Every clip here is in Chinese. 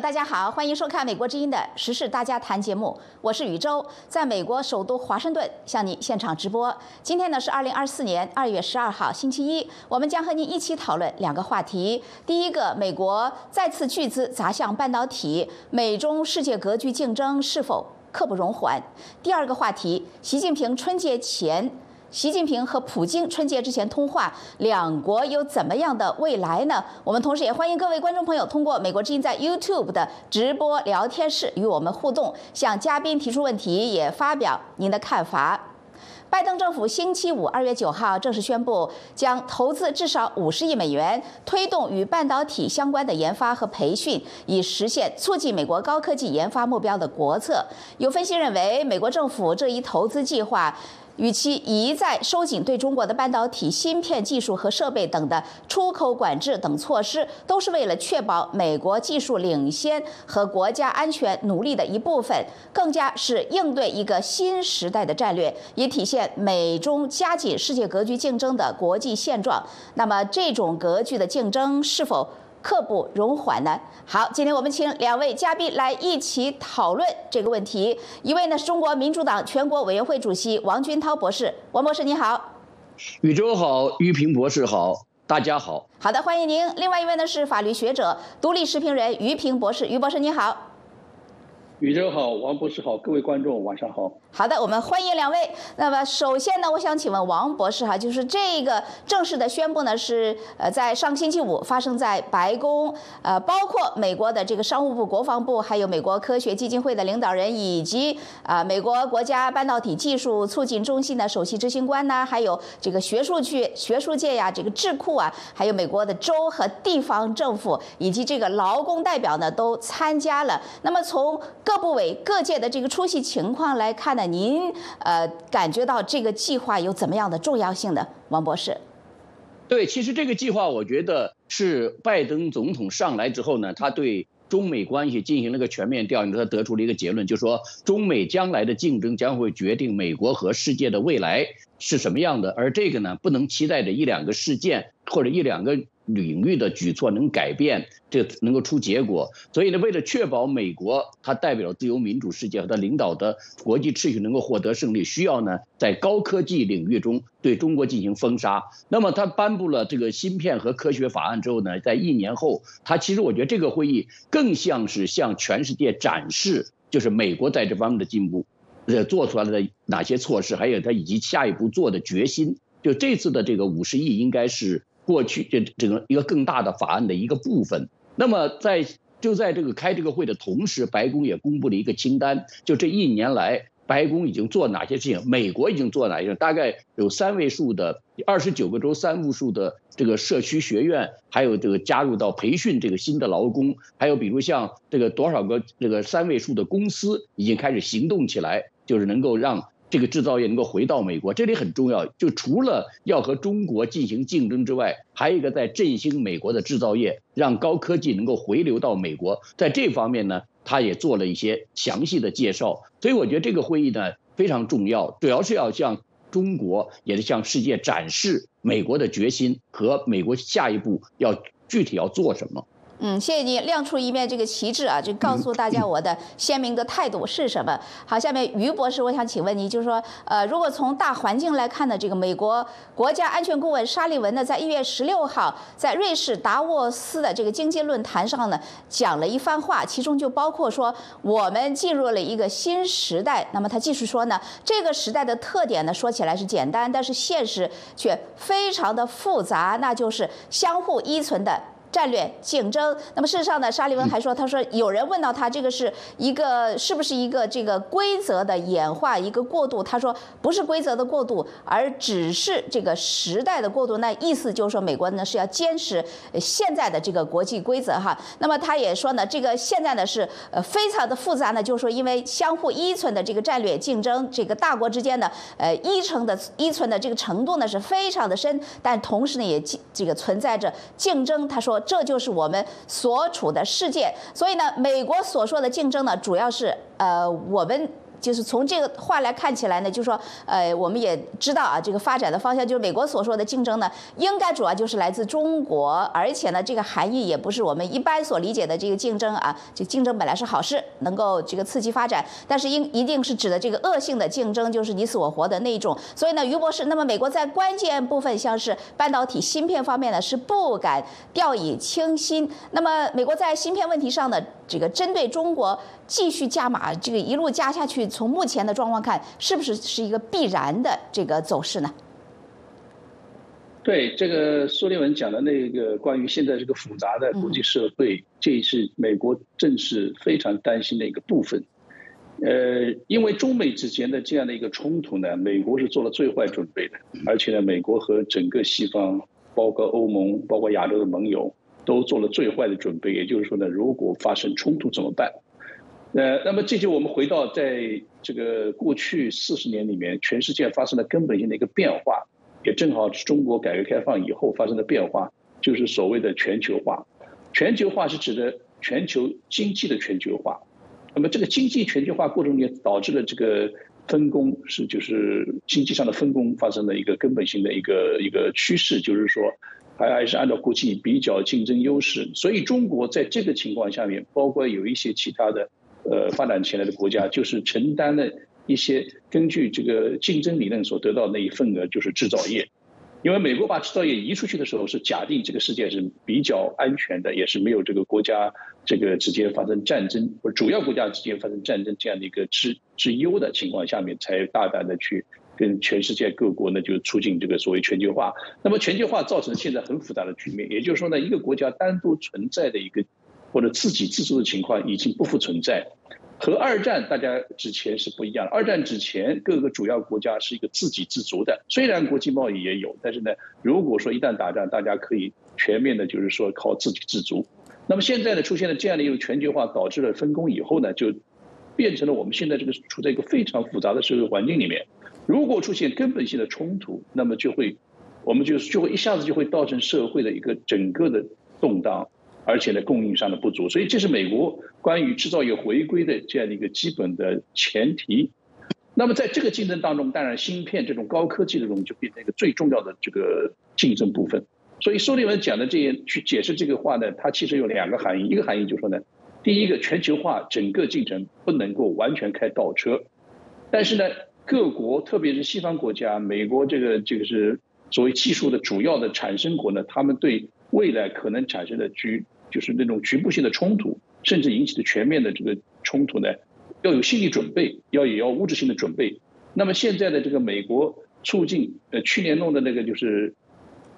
大家好，欢迎收看《美国之音》的时事大家谈节目，我是宇宙，在美国首都华盛顿向你现场直播。今天呢是二零二四年二月十二号，星期一，我们将和您一起讨论两个话题。第一个，美国再次巨资砸向半导体，美中世界格局竞争是否刻不容缓？第二个话题，习近平春节前。习近平和普京春节之前通话，两国有怎么样的未来呢？我们同时也欢迎各位观众朋友通过美国之音在 YouTube 的直播聊天室与我们互动，向嘉宾提出问题，也发表您的看法。拜登政府星期五二月九号正式宣布，将投资至少五十亿美元，推动与半导体相关的研发和培训，以实现促进美国高科技研发目标的国策。有分析认为，美国政府这一投资计划。与其一再收紧对中国的半导体芯片技术和设备等的出口管制等措施，都是为了确保美国技术领先和国家安全努力的一部分，更加是应对一个新时代的战略，也体现美中加紧世界格局竞争的国际现状。那么，这种格局的竞争是否？刻不容缓呢。好，今天我们请两位嘉宾来一起讨论这个问题。一位呢是中国民主党全国委员会主席王军涛博士，王博士你好。宇宙好，玉平博士好，大家好。好的，欢迎您。另外一位呢是法律学者、独立时评人于平博士，于博士你好。宇宙好，王博士好，各位观众晚上好。好的，我们欢迎两位。那么首先呢，我想请问王博士哈，就是这个正式的宣布呢，是呃在上星期五发生在白宫，呃，包括美国的这个商务部、国防部，还有美国科学基金会的领导人，以及啊美国国家半导体技术促进中心的首席执行官呢，还有这个学术界、学术界呀，这个智库啊，还有美国的州和地方政府以及这个劳工代表呢，都参加了。那么从各部委各界的这个出席情况来看呢，您呃感觉到这个计划有怎么样的重要性呢，王博士？对，其实这个计划我觉得是拜登总统上来之后呢，他对中美关系进行了个全面调研，他得出了一个结论，就是说中美将来的竞争将会决定美国和世界的未来是什么样的，而这个呢，不能期待着一两个事件或者一两个。领域的举措能改变，这能够出结果。所以呢，为了确保美国它代表自由民主世界和它领导的国际秩序能够获得胜利，需要呢在高科技领域中对中国进行封杀。那么他颁布了这个芯片和科学法案之后呢，在一年后，他其实我觉得这个会议更像是向全世界展示，就是美国在这方面的进步，呃，做出来的哪些措施，还有他以及下一步做的决心。就这次的这个五十亿，应该是。过去这整个一个更大的法案的一个部分。那么在就在这个开这个会的同时，白宫也公布了一个清单，就这一年来白宫已经做哪些事情，美国已经做哪些，大概有三位数的二十九个州三位数的这个社区学院，还有这个加入到培训这个新的劳工，还有比如像这个多少个这个三位数的公司已经开始行动起来，就是能够让。这个制造业能够回到美国，这里很重要。就除了要和中国进行竞争之外，还有一个在振兴美国的制造业，让高科技能够回流到美国。在这方面呢，他也做了一些详细的介绍。所以我觉得这个会议呢非常重要，主要是要向中国，也是向世界展示美国的决心和美国下一步要具体要做什么。嗯，谢谢你亮出一面这个旗帜啊，就告诉大家我的鲜明的态度是什么。好，下面于博士，我想请问你，就是说，呃，如果从大环境来看呢，这个美国国家安全顾问沙利文呢，在一月十六号在瑞士达沃斯的这个经济论坛上呢，讲了一番话，其中就包括说我们进入了一个新时代。那么他继续说呢，这个时代的特点呢，说起来是简单，但是现实却非常的复杂，那就是相互依存的。战略竞争。那么事实上呢，沙利文还说，他说有人问到他这个是一个是不是一个这个规则的演化，一个过渡？他说不是规则的过渡，而只是这个时代的过渡。那意思就是说，美国呢是要坚持现在的这个国际规则哈。那么他也说呢，这个现在呢是呃非常的复杂呢，就是说因为相互依存的这个战略竞争，这个大国之间的呃依存的依存的这个程度呢是非常的深，但同时呢也这个存在着竞争。他说。这就是我们所处的世界，所以呢，美国所说的竞争呢，主要是呃我们就是从这个话来看起来呢，就说，呃，我们也知道啊，这个发展的方向就是美国所说的竞争呢，应该主要就是来自中国，而且呢，这个含义也不是我们一般所理解的这个竞争啊，这竞争本来是好事，能够这个刺激发展，但是应一定是指的这个恶性的竞争，就是你死我活的那一种。所以呢，于博士，那么美国在关键部分，像是半导体芯片方面呢，是不敢掉以轻心。那么美国在芯片问题上呢，这个针对中国继续加码，这个一路加下去。从目前的状况看，是不是是一个必然的这个走势呢？对，这个苏利文讲的那个关于现在这个复杂的国际社会，这是美国正是非常担心的一个部分。呃，因为中美之间的这样的一个冲突呢，美国是做了最坏准备的，而且呢，美国和整个西方，包括欧盟，包括亚洲的盟友，都做了最坏的准备。也就是说呢，如果发生冲突怎么办？呃，那么这就我们回到在这个过去四十年里面，全世界发生了根本性的一个变化，也正好是中国改革开放以后发生的变化，就是所谓的全球化。全球化是指的全球经济的全球化。那么这个经济全球化过程中导致了这个分工是就是经济上的分工发生了一个根本性的一个一个趋势，就是说还还是按照国际比较竞争优势。所以中国在这个情况下面，包括有一些其他的。呃，发展起来的国家就是承担了一些根据这个竞争理论所得到那一份额，就是制造业。因为美国把制造业移出去的时候，是假定这个世界是比较安全的，也是没有这个国家这个之间发生战争或主要国家之间发生战争这样的一个之之忧的情况下面，才大胆的去跟全世界各国呢，就促进这个所谓全球化。那么全球化造成现在很复杂的局面，也就是说呢，一个国家单独存在的一个。或者自给自足的情况已经不复存在，和二战大家之前是不一样的。二战之前，各个主要国家是一个自给自足的，虽然国际贸易也有，但是呢，如果说一旦打仗，大家可以全面的，就是说靠自给自足。那么现在呢，出现了这样的一个全球化，导致了分工以后呢，就变成了我们现在这个处在一个非常复杂的社会环境里面。如果出现根本性的冲突，那么就会，我们就就会一下子就会造成社会的一个整个的动荡。而且呢，供应上的不足，所以这是美国关于制造业回归的这样的一个基本的前提。那么在这个竞争当中，当然芯片这种高科技的东西就变成一个最重要的这个竞争部分。所以苏利文讲的这些去解释这个话呢，它其实有两个含义。一个含义就是说呢，第一个全球化整个进程不能够完全开倒车，但是呢，各国特别是西方国家，美国这个这个是所谓技术的主要的产生国呢，他们对未来可能产生的局。就是那种局部性的冲突，甚至引起的全面的这个冲突呢，要有心理准备，要也要物质性的准备。那么现在的这个美国促进，呃，去年弄的那个就是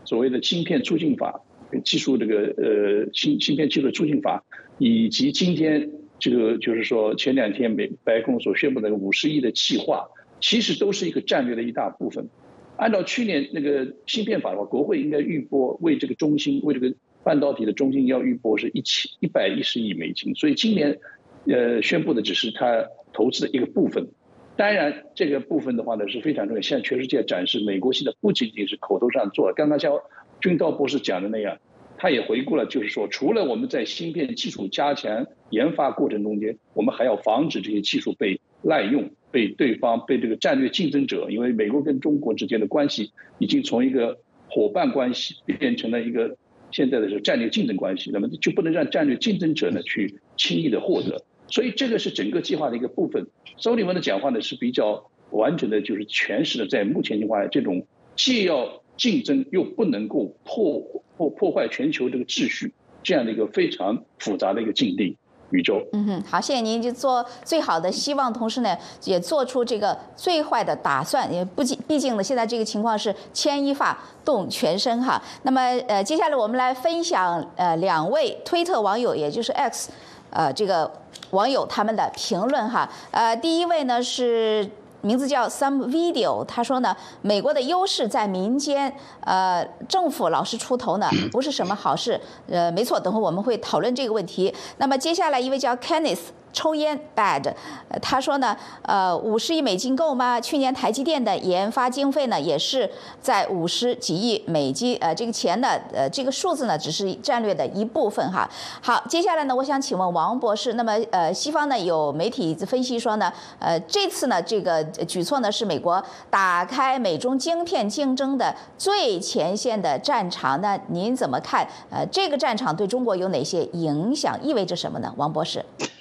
所谓的芯片促进法，技术这个呃芯芯片技术促进法，以及今天这个就是说前两天美白宫所宣布的五十亿的计划，其实都是一个战略的一大部分。按照去年那个芯片法的话，国会应该预拨为这个中心为这个。半导体的中心要预拨是一千一百一十亿美金，所以今年，呃，宣布的只是它投资的一个部分。当然，这个部分的话呢是非常重要，向全世界展示美国现在不仅仅是口头上做。刚刚像军道博士讲的那样，他也回顾了，就是说，除了我们在芯片技术加强研发过程中间，我们还要防止这些技术被滥用，被对方被这个战略竞争者，因为美国跟中国之间的关系已经从一个伙伴关系变成了一个。现在的是战略竞争关系，那么就不能让战略竞争者呢去轻易的获得，所以这个是整个计划的一个部分。周立文的讲话呢是比较完整的，就是诠释了在目前情况下这种既要竞争又不能够破破破坏全球这个秩序这样的一个非常复杂的一个境地。宇宙，嗯哼，好，谢谢您，就做最好的希望，同时呢，也做出这个最坏的打算，也不仅，毕竟呢，现在这个情况是牵一发动全身哈。那么，呃，接下来我们来分享呃两位推特网友，也就是 X，呃，这个网友他们的评论哈。呃，第一位呢是。名字叫 Some Video，他说呢，美国的优势在民间，呃，政府老是出头呢，不是什么好事。呃，没错，等会我们会讨论这个问题。那么接下来一位叫 Kenneth 抽烟 bad，他说呢，呃，五十亿美金够吗？去年台积电的研发经费呢，也是在五十几亿美金，呃，这个钱呢，呃，这个数字呢，只是战略的一部分哈。好，接下来呢，我想请问王博士，那么呃，西方呢有媒体分析说呢，呃，这次呢这个举措呢是美国打开美中晶片竞争的最前线的战场，那您怎么看？呃，这个战场对中国有哪些影响？意味着什么呢？王博士。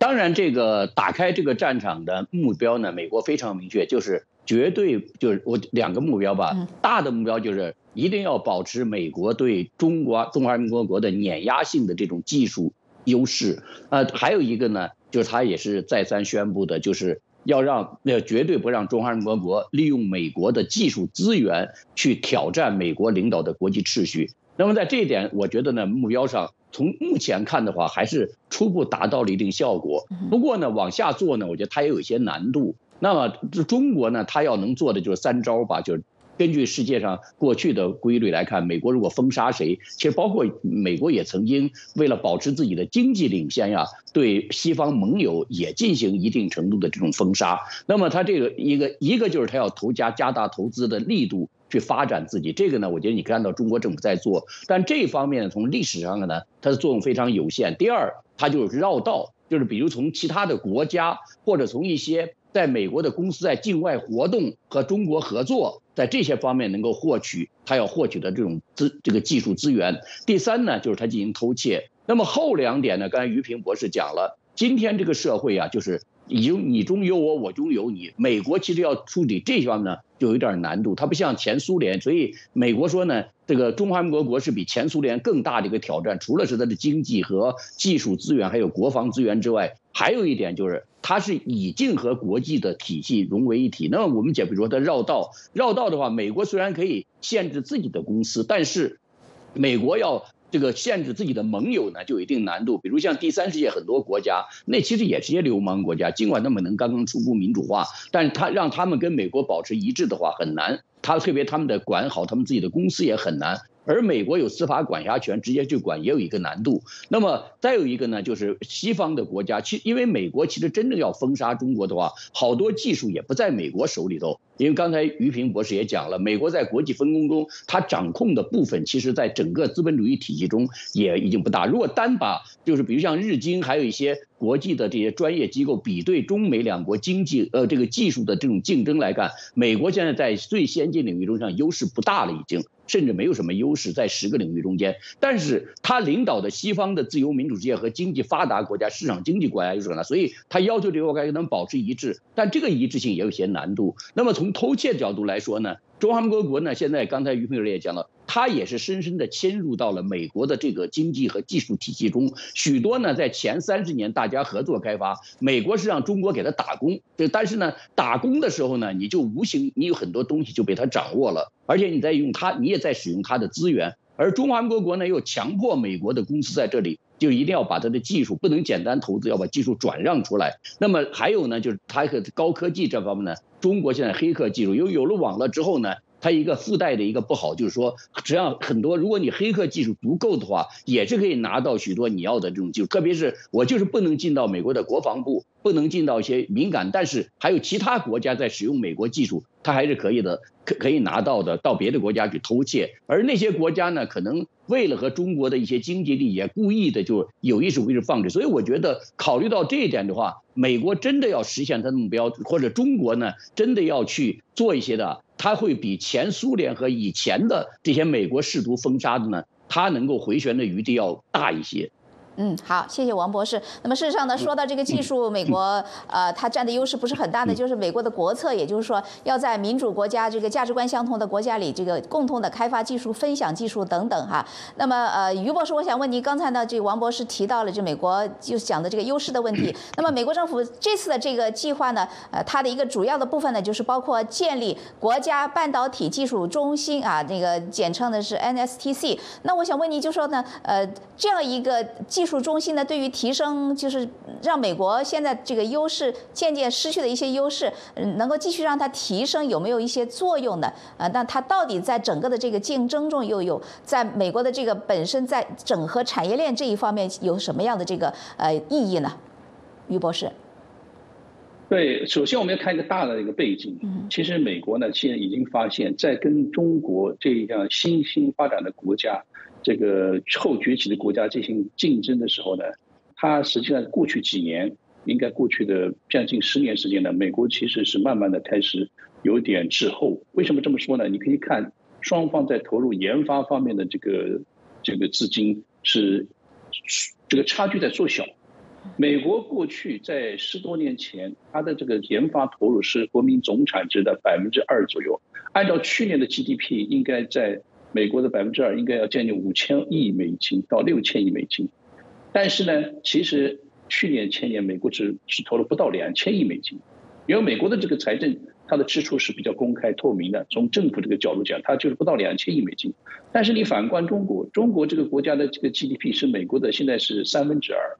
当然，这个打开这个战场的目标呢，美国非常明确，就是绝对就是我两个目标吧。大的目标就是一定要保持美国对中国中华人民共和国的碾压性的这种技术优势。呃，还有一个呢，就是他也是再三宣布的，就是要让呃绝对不让中华人民共和国利用美国的技术资源去挑战美国领导的国际秩序。那么在这一点，我觉得呢，目标上。从目前看的话，还是初步达到了一定效果。不过呢，往下做呢，我觉得它也有一些难度。那么这中国呢，它要能做的就是三招吧，就是根据世界上过去的规律来看，美国如果封杀谁，其实包括美国也曾经为了保持自己的经济领先呀，对西方盟友也进行一定程度的这种封杀。那么它这个一个一个就是它要投加加大投资的力度。去发展自己，这个呢，我觉得你看到中国政府在做，但这方面从历史上的呢，它的作用非常有限。第二，它就是绕道，就是比如从其他的国家，或者从一些在美国的公司在境外活动和中国合作，在这些方面能够获取它要获取的这种资这个技术资源。第三呢，就是它进行偷窃。那么后两点呢，刚才于平博士讲了，今天这个社会啊，就是已经你中有我，我中有你。美国其实要处理这方面呢。就有点难度，它不像前苏联，所以美国说呢，这个中华民国国是比前苏联更大的一个挑战，除了是它的经济和技术资源，还有国防资源之外，还有一点就是它是已经和国际的体系融为一体。那么我们讲，比如说它绕道，绕道的话，美国虽然可以限制自己的公司，但是美国要。这个限制自己的盟友呢，就有一定难度。比如像第三世界很多国家，那其实也是些流氓国家，尽管他们能刚刚初步民主化，但是他让他们跟美国保持一致的话很难。他特别他们的管好他们自己的公司也很难。而美国有司法管辖权，直接去管也有一个难度。那么再有一个呢，就是西方的国家，其因为美国其实真正要封杀中国的话，好多技术也不在美国手里头。因为刚才于平博士也讲了，美国在国际分工中，它掌控的部分，其实在整个资本主义体系中也已经不大。如果单把就是比如像日经，还有一些国际的这些专业机构比对中美两国经济呃这个技术的这种竞争来看，美国现在在最先进领域中上优势不大了，已经。甚至没有什么优势在十个领域中间，但是他领导的西方的自由民主世界和经济发达国家、市场经济国家有什么，所以他要求这个国家能保持一致，但这个一致性也有些难度。那么从偷窃角度来说呢？中华民国呢，现在刚才于朋友也讲了，他也是深深的侵入到了美国的这个经济和技术体系中。许多呢，在前三十年大家合作开发，美国是让中国给他打工，这但是呢，打工的时候呢，你就无形你有很多东西就被他掌握了，而且你在用他，你也在使用他的资源。而中华民国呢，又强迫美国的公司在这里就一定要把它的技术不能简单投资，要把技术转让出来。那么还有呢，就是它和高科技这方面呢。中国现在黑客技术，因为有了网络之后呢，它一个附带的一个不好就是说，实际上很多，如果你黑客技术足够的话，也是可以拿到许多你要的这种技术。特别是我就是不能进到美国的国防部，不能进到一些敏感，但是还有其他国家在使用美国技术，它还是可以的，可可以拿到的，到别的国家去偷窃。而那些国家呢，可能为了和中国的一些经济利益，故意的就有意识为之放置。所以我觉得，考虑到这一点的话。美国真的要实现它的目标，或者中国呢，真的要去做一些的，它会比前苏联和以前的这些美国试图封杀的呢，它能够回旋的余地要大一些。嗯，好，谢谢王博士。那么事实上呢，说到这个技术，美国呃，它占的优势不是很大的，就是美国的国策，也就是说要在民主国家这个价值观相同的国家里，这个共同的开发技术、分享技术等等哈。那么呃，于博士，我想问您，刚才呢，这个王博士提到了就美国就讲的这个优势的问题。那么美国政府这次的这个计划呢，呃，它的一个主要的部分呢，就是包括建立国家半导体技术中心啊，那个简称的是 NSTC。那我想问您，就说呢，呃，这样一个技术。中心呢，对于提升就是让美国现在这个优势渐渐失去的一些优势，能够继续让它提升，有没有一些作用呢？呃，那它到底在整个的这个竞争中又有在美国的这个本身在整合产业链这一方面有什么样的这个呃意义呢？于博士。对，首先我们要看一个大的一个背景。其实美国呢，现在已经发现，在跟中国这样新兴发展的国家、这个后崛起的国家进行竞争的时候呢，它实际上过去几年，应该过去的将近十年时间呢，美国其实是慢慢的开始有点滞后。为什么这么说呢？你可以看双方在投入研发方面的这个这个资金是这个差距在缩小。美国过去在十多年前，它的这个研发投入是国民总产值的百分之二左右。按照去年的 GDP，应该在美国的百分之二，应该要将近五千亿美金到六千亿美金。但是呢，其实去年前年美国只只投了不到两千亿美金。因为美国的这个财政，它的支出是比较公开透明的，从政府这个角度讲，它就是不到两千亿美金。但是你反观中国，中国这个国家的这个 GDP 是美国的现在是三分之二。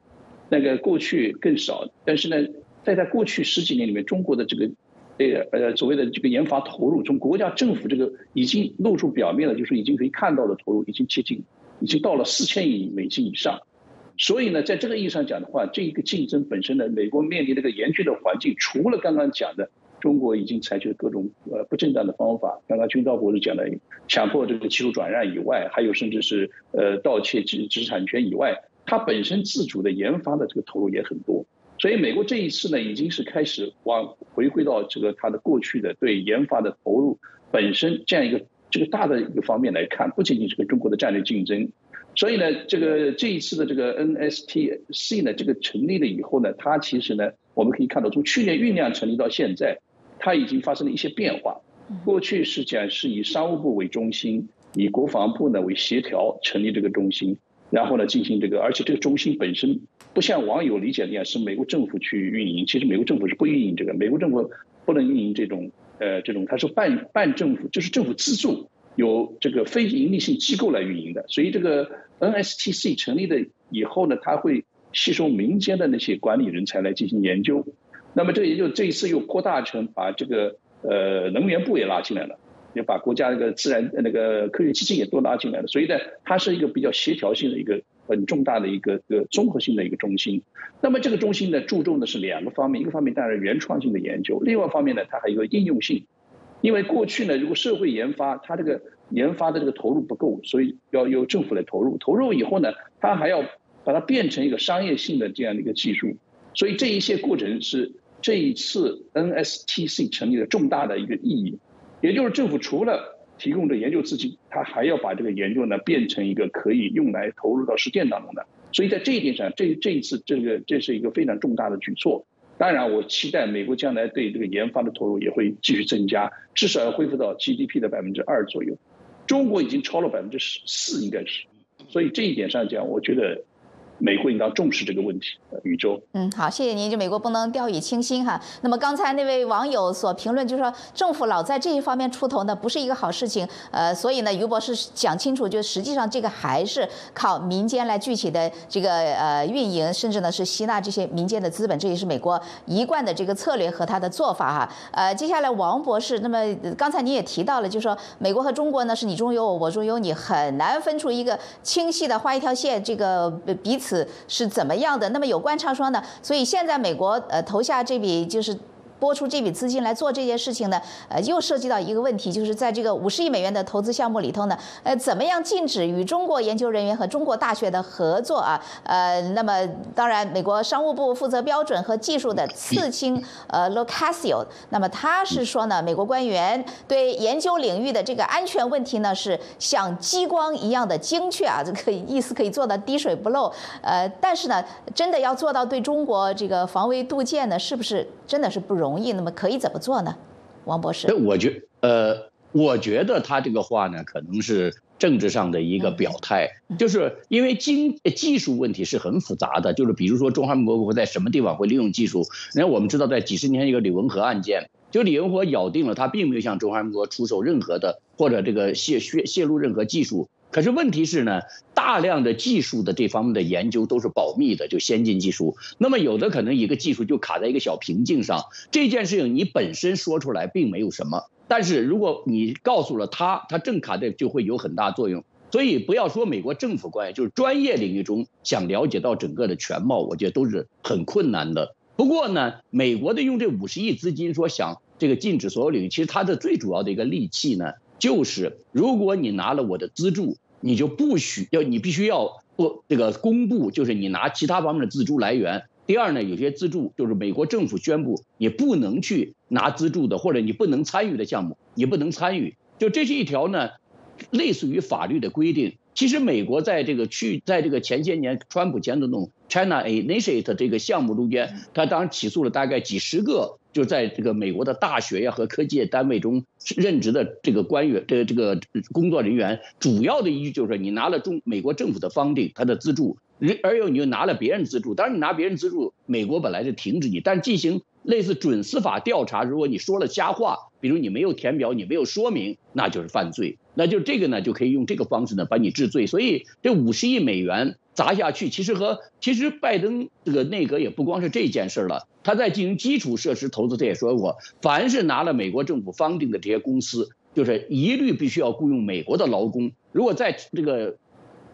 那个过去更少，但是呢，在在过去十几年里面，中国的这个，呃呃所谓的这个研发投入，从国家政府这个已经露出表面了，就是已经可以看到的投入已经接近，已经到了四千亿美金以上。所以呢，在这个意义上讲的话，这一个竞争本身呢，美国面临这个严峻的环境，除了刚刚讲的中国已经采取各种呃不正当的方法，刚刚军刀博士讲的强迫这个技术转让以外，还有甚至是呃盗窃知知识产权以外。它本身自主的研发的这个投入也很多，所以美国这一次呢，已经是开始往回归到这个它的过去的对研发的投入本身这样一个这个大的一个方面来看，不仅仅是跟中国的战略竞争。所以呢，这个这一次的这个 NSTC 呢，这个成立了以后呢，它其实呢，我们可以看到从去年酝酿成立到现在，它已经发生了一些变化。过去是讲是以商务部为中心，以国防部呢为协调成立这个中心。然后呢，进行这个，而且这个中心本身不像网友理解那样是美国政府去运营，其实美国政府是不运营这个，美国政府不能运营这种，呃，这种它是半半政府，就是政府资助，由这个非盈利性机构来运营的。所以这个 NSTC 成立的以后呢，它会吸收民间的那些管理人才来进行研究。那么这也就这一次又扩大成把这个呃能源部也拉进来了。也把国家那个自然那个科学基金也都拉进来了，所以呢，它是一个比较协调性的一个很重大的一个个综合性的一个中心。那么这个中心呢，注重的是两个方面，一个方面当然原创性的研究，另外一方面呢，它还有一个应用性。因为过去呢，如果社会研发它这个研发的这个投入不够，所以要由政府来投入。投入以后呢，它还要把它变成一个商业性的这样的一个技术。所以这一些过程是这一次 NSTC 成立的重大的一个意义。也就是政府除了提供这研究资金，他还要把这个研究呢变成一个可以用来投入到实践当中的。所以在这一点上，这这一次这个这是一个非常重大的举措。当然，我期待美国将来对这个研发的投入也会继续增加，至少要恢复到 GDP 的百分之二左右。中国已经超了百分之十四，应该是。所以这一点上讲，我觉得。美国应当重视这个问题，宇宙。嗯，好，谢谢您。就美国不能掉以轻心哈。那么刚才那位网友所评论，就是说政府老在这一方面出头呢，不是一个好事情。呃，所以呢，于博士讲清楚，就实际上这个还是靠民间来具体的这个呃运营，甚至呢是吸纳这些民间的资本，这也是美国一贯的这个策略和他的做法哈。呃，接下来王博士，那么刚才您也提到了，就是说美国和中国呢是你中有我，我中有你，很难分出一个清晰的画一条线，这个彼此。是怎么样的？那么有观察说呢？所以现在美国呃投下这笔就是。拨出这笔资金来做这件事情呢，呃，又涉及到一个问题，就是在这个五十亿美元的投资项目里头呢，呃，怎么样禁止与中国研究人员和中国大学的合作啊？呃，那么当然，美国商务部负责标准和技术的次青呃 Locasio，那么他是说呢，美国官员对研究领域的这个安全问题呢，是像激光一样的精确啊，这可以意思可以做到滴水不漏。呃，但是呢，真的要做到对中国这个防微杜渐呢，是不是真的是不容？容易，那么可以怎么做呢？王博士，我觉呃，我觉得他这个话呢，可能是政治上的一个表态，就是因为经技术问题是很复杂的，就是比如说中华民国会在什么地方会利用技术？那我们知道，在几十年前一个李文和案件，就李文和咬定了他并没有向中华民国出售任何的或者这个泄泄泄露任何技术。可是问题是呢，大量的技术的这方面的研究都是保密的，就先进技术。那么有的可能一个技术就卡在一个小瓶颈上，这件事情你本身说出来并没有什么，但是如果你告诉了他，他正卡在就会有很大作用。所以不要说美国政府官员，就是专业领域中想了解到整个的全貌，我觉得都是很困难的。不过呢，美国的用这五十亿资金说想这个禁止所有领域，其实它的最主要的一个利器呢，就是如果你拿了我的资助，你就不许要你必须要不这个公布，就是你拿其他方面的资助来源。第二呢，有些资助就是美国政府宣布你不能去拿资助的，或者你不能参与的项目，你不能参与。就这是一条呢，类似于法律的规定。其实美国在这个去在这个前些年，川普前总统 China Initiate 这个项目中间，他当然起诉了大概几十个，就在这个美国的大学呀和科技单位中任职的这个官员，这个这个工作人员，主要的依据就是，你拿了中美国政府的方定他的资助，而又你又拿了别人资助，当然你拿别人资助，美国本来就停止你，但进行。类似准司法调查，如果你说了瞎话，比如你没有填表，你没有说明，那就是犯罪。那就这个呢，就可以用这个方式呢把你治罪。所以这五十亿美元砸下去，其实和其实拜登这个内阁也不光是这件事了。他在进行基础设施投资，他也说过，凡是拿了美国政府方定的这些公司，就是一律必须要雇佣美国的劳工。如果在这个。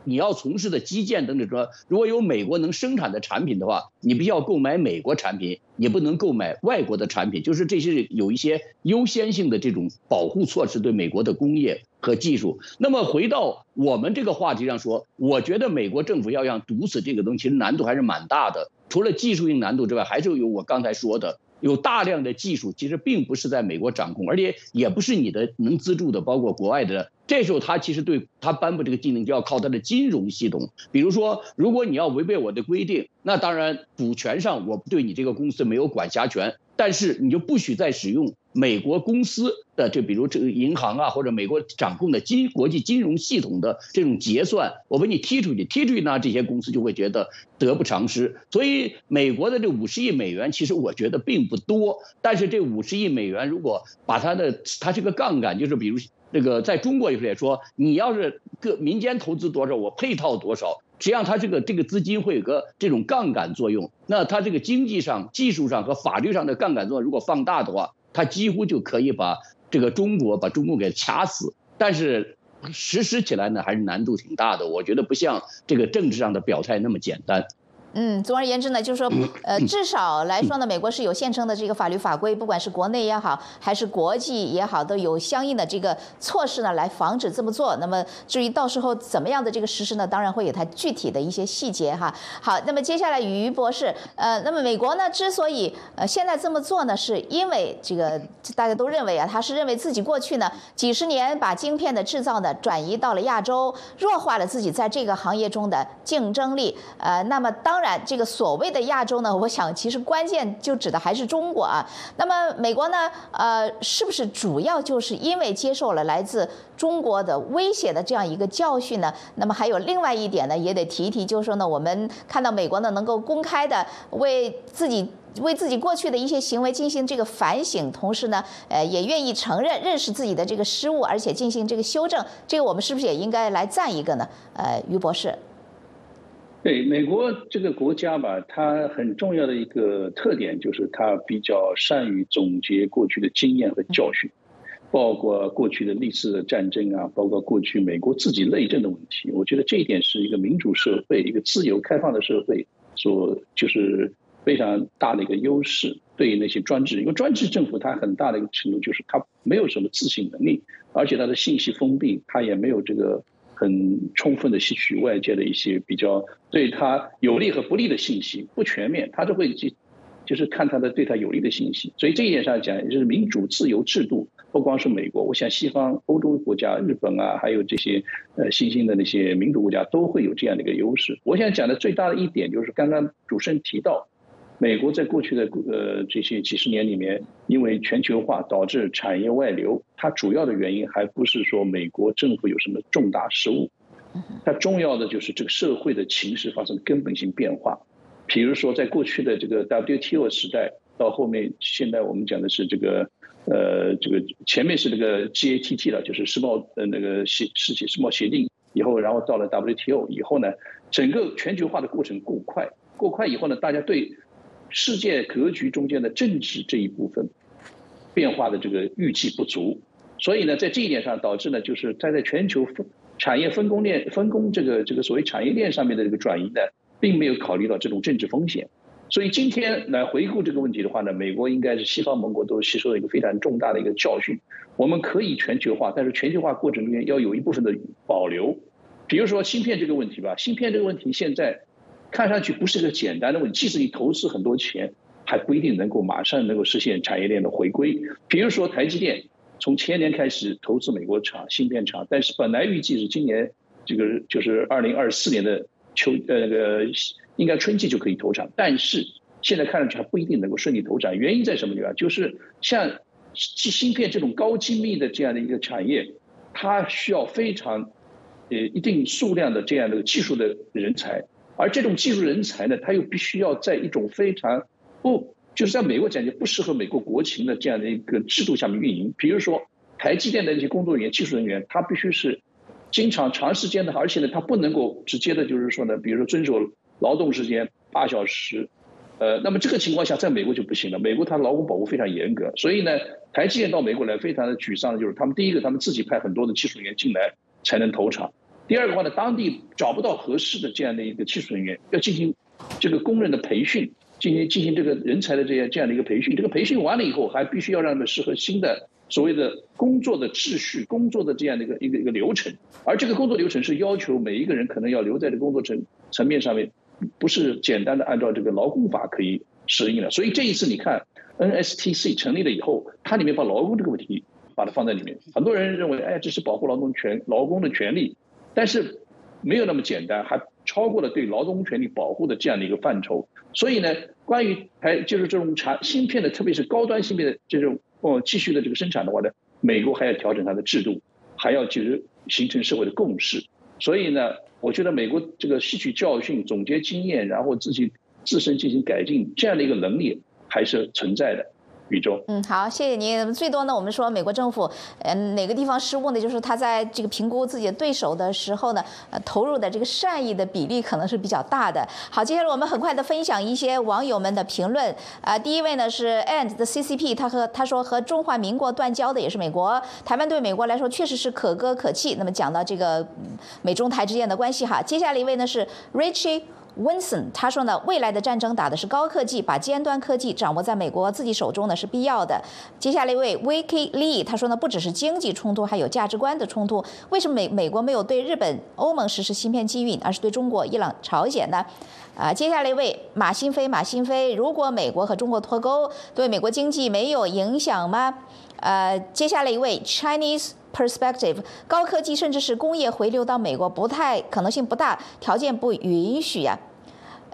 你要从事的基建等等说，如果有美国能生产的产品的话，你必须要购买美国产品，你不能购买外国的产品。就是这些有一些优先性的这种保护措施对美国的工业和技术。那么回到我们这个话题上说，我觉得美国政府要想堵死这个东西，其实难度还是蛮大的。除了技术性难度之外，还是有我刚才说的。有大量的技术，其实并不是在美国掌控，而且也不是你的能资助的，包括国外的。这时候他其实对他颁布这个禁令，就要靠他的金融系统。比如说，如果你要违背我的规定，那当然股权上我对你这个公司没有管辖权。但是你就不许再使用美国公司的，就比如这个银行啊，或者美国掌控的金国际金融系统的这种结算，我把你踢出去，踢出去呢，这些公司就会觉得得不偿失。所以美国的这五十亿美元，其实我觉得并不多。但是这五十亿美元，如果把它的它是个杠杆，就是比如那个在中国有时也说，你要是各民间投资多少，我配套多少。实际上，它这个这个资金会有个这种杠杆作用。那它这个经济上、技术上和法律上的杠杆作用，如果放大的话，他几乎就可以把这个中国把中共给掐死。但是实施起来呢，还是难度挺大的。我觉得不像这个政治上的表态那么简单。嗯，总而言之呢，就是说，呃，至少来说呢，美国是有现成的这个法律法规，不管是国内也好，还是国际也好，都有相应的这个措施呢，来防止这么做。那么至于到时候怎么样的这个实施呢，当然会有它具体的一些细节哈。好，那么接下来于博士，呃，那么美国呢之所以呃现在这么做呢，是因为这个大家都认为啊，他是认为自己过去呢几十年把晶片的制造呢转移到了亚洲，弱化了自己在这个行业中的竞争力。呃，那么当当然。这个所谓的亚洲呢，我想其实关键就指的还是中国啊。那么美国呢，呃，是不是主要就是因为接受了来自中国的威胁的这样一个教训呢？那么还有另外一点呢，也得提一提，就是说呢，我们看到美国呢能够公开的为自己为自己过去的一些行为进行这个反省，同时呢，呃，也愿意承认认识自己的这个失误，而且进行这个修正，这个我们是不是也应该来赞一个呢？呃，于博士。对美国这个国家吧，它很重要的一个特点就是它比较善于总结过去的经验和教训，包括过去的历次的战争啊，包括过去美国自己内政的问题。我觉得这一点是一个民主社会、一个自由开放的社会所就是非常大的一个优势。对于那些专制，因为专制政府它很大的一个程度就是它没有什么自省能力，而且它的信息封闭，它也没有这个。很充分的吸取外界的一些比较对他有利和不利的信息，不全面，他就会去就是看他的对他有利的信息。所以这一点上讲，就是民主自由制度，不光是美国，我想西方欧洲国家、日本啊，还有这些呃新兴的那些民主国家都会有这样的一个优势。我想讲的最大的一点就是刚刚主持人提到。美国在过去的呃这些几十年里面，因为全球化导致产业外流，它主要的原因还不是说美国政府有什么重大失误，它重要的就是这个社会的情势发生根本性变化。比如说，在过去的这个 WTO 时代，到后面现在我们讲的是这个呃这个前面是这个 GATT 了，就是世贸呃那个协世界世贸协定以后，然后到了 WTO 以后呢，整个全球化的过程过快，过快以后呢，大家对世界格局中间的政治这一部分变化的这个预计不足，所以呢，在这一点上导致呢，就是在在全球分产业分工链分工这个这个所谓产业链上面的这个转移呢，并没有考虑到这种政治风险，所以今天来回顾这个问题的话呢，美国应该是西方盟国都吸收了一个非常重大的一个教训。我们可以全球化，但是全球化过程中间要有一部分的保留。比如说芯片这个问题吧，芯片这个问题现在看上去不是个简单的问题，即使你投资很多钱，还不一定能够马上能够实现产业链的回归。比如说台积电从前年开始投资美国厂芯片厂，但是本来预计是今年这个就是二零二四年的秋呃那个。应该春季就可以投产，但是现在看上去还不一定能够顺利投产。原因在什么地方？就是像芯芯片这种高精密的这样的一个产业，它需要非常呃一定数量的这样的技术的人才，而这种技术人才呢，他又必须要在一种非常不就是在美国讲就不适合美国国情的这样的一个制度下面运营。比如说台积电的一些工作人员、技术人员，他必须是经常长时间的，而且呢，他不能够直接的，就是说呢，比如说遵守。劳动时间八小时，呃，那么这个情况下，在美国就不行了。美国它劳工保护非常严格，所以呢，台积电到美国来非常的沮丧就是，他们第一个，他们自己派很多的技术人员进来才能投产；第二个话呢，当地找不到合适的这样的一个技术人员，要进行这个工人的培训，进行进行这个人才的这样这样的一个培训。这个培训完了以后，还必须要让他们适合新的所谓的工作的秩序、工作的这样的一个一个一个流程，而这个工作流程是要求每一个人可能要留在这工作层层面上面。不是简单的按照这个劳工法可以适应的，所以这一次你看，NSTC 成立了以后，它里面把劳工这个问题把它放在里面。很多人认为，哎，这是保护劳动权、劳工的权利，但是没有那么简单，还超过了对劳动权利保护的这样的一个范畴。所以呢，关于还就是这种产芯片的，特别是高端芯片的这种哦继续的这个生产的话呢，美国还要调整它的制度，还要就是形成社会的共识。所以呢。我觉得美国这个吸取教训、总结经验，然后自己自身进行改进，这样的一个能力还是存在的。宇宙，嗯，好，谢谢您。最多呢，我们说美国政府，嗯，哪个地方失误呢？就是他在这个评估自己的对手的时候呢，呃，投入的这个善意的比例可能是比较大的。好，接下来我们很快的分享一些网友们的评论。啊，第一位呢是 And 的 CCP，他和他说和中华民国断交的也是美国，台湾对美国来说确实是可歌可泣。那么讲到这个美中台之间的关系哈，接下来一位呢是 Richie。Winson 他说呢，未来的战争打的是高科技，把尖端科技掌握在美国自己手中呢是必要的。接下来一位 Vicky Lee 他说呢，不只是经济冲突，还有价值观的冲突。为什么美美国没有对日本、欧盟实施芯片禁运，而是对中国、伊朗、朝鲜呢？啊，接下来一位马新飞，马新飞，如果美国和中国脱钩，对美国经济没有影响吗？呃，接下来一位 Chinese Perspective，高科技甚至是工业回流到美国不太可能性不大，条件不允许呀。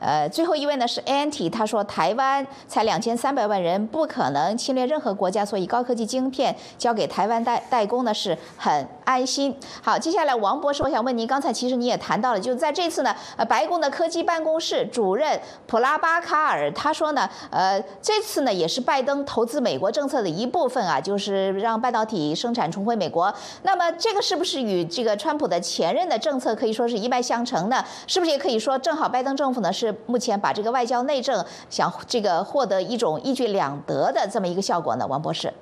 呃，最后一位呢是 Anti，他说台湾才两千三百万人，不可能侵略任何国家，所以高科技晶片交给台湾代代工呢是很安心。好，接下来王博士，我想问您，刚才其实你也谈到了，就在这次呢，呃，白宫的科技办公室主任普拉巴卡尔他说呢，呃，这次呢也是拜登投资美国政策的一部分啊，就是让半导体生产重回美国。那么这个是不是与这个川普的前任的政策可以说是一脉相承呢？是不是也可以说正好拜登政府呢是？目前把这个外交内政想这个获得一种一举两得的这么一个效果呢，王博士。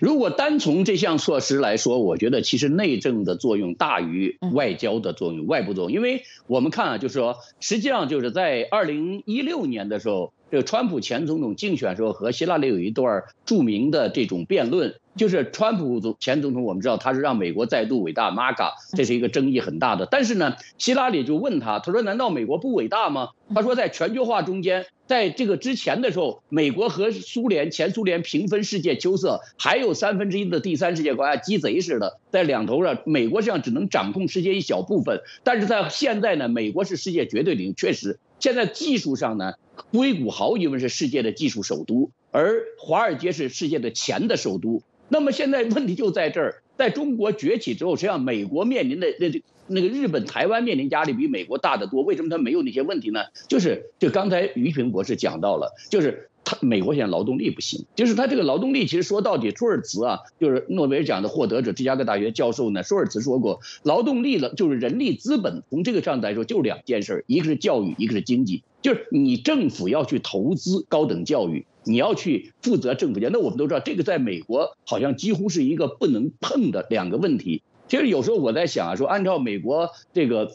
如果单从这项措施来说，我觉得其实内政的作用大于外交的作用、外部作用，因为我们看啊，就是说，实际上就是在二零一六年的时候，这个川普前总统竞选时候和希拉里有一段著名的这种辩论。就是川普总前总统，我们知道他是让美国再度伟大，MAGA，这是一个争议很大的。但是呢，希拉里就问他，他说：“难道美国不伟大吗？”他说：“在全球化中间，在这个之前的时候，美国和苏联、前苏联平分世界秋色，还有三分之一的第三世界国家鸡贼似的在两头上，美国实际上只能掌控世界一小部分。但是在现在呢，美国是世界绝对领，确实现在技术上呢，硅谷毫无疑问是世界的技术首都，而华尔街是世界的钱的首都。”那么现在问题就在这儿，在中国崛起之后，实际上美国面临的那那个日本、台湾面临压力比美国大得多。为什么它没有那些问题呢？就是就刚才于平博士讲到了，就是他美国现在劳动力不行，就是他这个劳动力其实说到底，舒尔茨啊，就是诺贝尔奖的获得者，芝加哥大学教授呢，舒尔茨说过，劳动力了就是人力资本，从这个上来说就两件事，一个是教育，一个是经济，就是你政府要去投资高等教育。你要去负责政府间，那我们都知道，这个在美国好像几乎是一个不能碰的两个问题。其实有时候我在想啊，说按照美国这个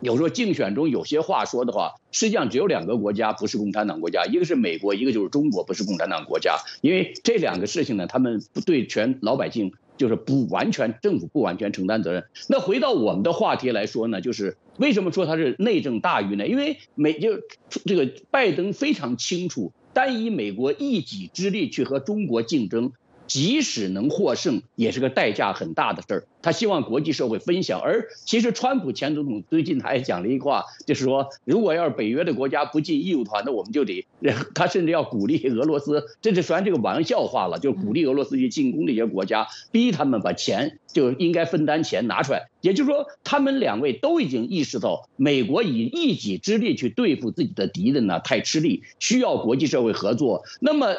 有时候竞选中有些话说的话，实际上只有两个国家不是共产党国家，一个是美国，一个就是中国不是共产党国家。因为这两个事情呢，他们不对全老百姓就是不完全，政府不完全承担责任。那回到我们的话题来说呢，就是为什么说它是内政大于呢？因为美就这个拜登非常清楚，单以美国一己之力去和中国竞争。即使能获胜，也是个代价很大的事儿。他希望国际社会分享。而其实，川普前总统最近他也讲了一句话，就是说，如果要是北约的国家不进义务团，那我们就得，他甚至要鼓励俄罗斯，这是算这个玩笑话了，就鼓励俄罗斯去进攻这些国家，逼他们把钱就应该分担钱拿出来。也就是说，他们两位都已经意识到，美国以一己之力去对付自己的敌人呢，太吃力，需要国际社会合作。那么，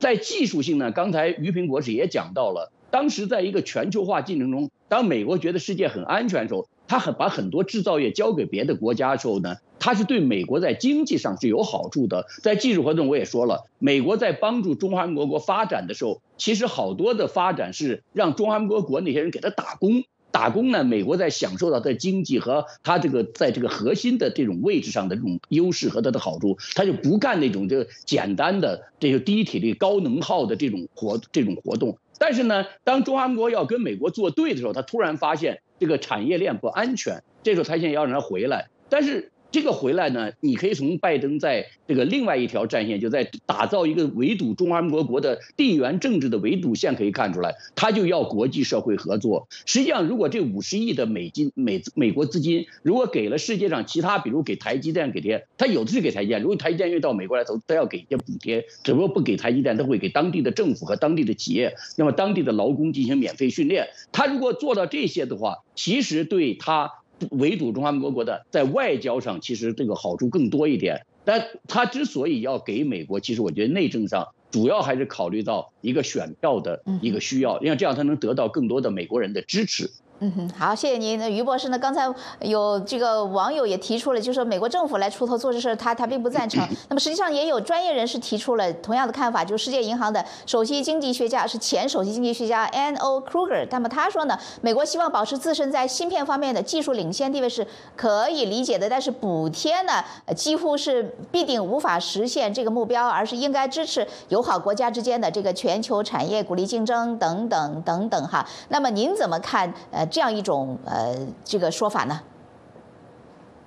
在技术性呢，刚才于平博士也讲到了。当时在一个全球化进程中，当美国觉得世界很安全的时候，他很把很多制造业交给别的国家的时候呢，他是对美国在经济上是有好处的。在技术活动我也说了，美国在帮助中华民国国发展的时候，其实好多的发展是让中华民国国那些人给他打工，打工呢，美国在享受到的经济和他这个在这个核心的这种位置上的这种优势和他的好处，他就不干那种就简单的这些低体力高能耗的这种活这种活动。但是呢，当中华民国要跟美国作对的时候，他突然发现这个产业链不安全，这时候他现在要让他回来，但是。这个回来呢，你可以从拜登在这个另外一条战线，就在打造一个围堵中华民国国的地缘政治的围堵线，可以看出来，他就要国际社会合作。实际上，如果这五十亿的美金美美国资金，如果给了世界上其他，比如给台积电给些，他有的是给台积电。如果台积电愿意到美国来投，他要给一些补贴，只不过不给台积电，他会给当地的政府和当地的企业，那么当地的劳工进行免费训练。他如果做到这些的话，其实对他。围堵中华民国国的，在外交上其实这个好处更多一点，但他之所以要给美国，其实我觉得内政上主要还是考虑到一个选票的一个需要，因为这样他能得到更多的美国人的支持。嗯哼，好，谢谢您。那于博士呢？刚才有这个网友也提出了，就是说美国政府来出头做这事，他他并不赞成。那么实际上也有专业人士提出了同样的看法，就是世界银行的首席经济学家是前首席经济学家 N O Kruger。那么他说呢，美国希望保持自身在芯片方面的技术领先地位是可以理解的，但是补贴呢，几乎是必定无法实现这个目标，而是应该支持友好国家之间的这个全球产业鼓励竞争等等等等哈。那么您怎么看？呃？这样一种呃这个说法呢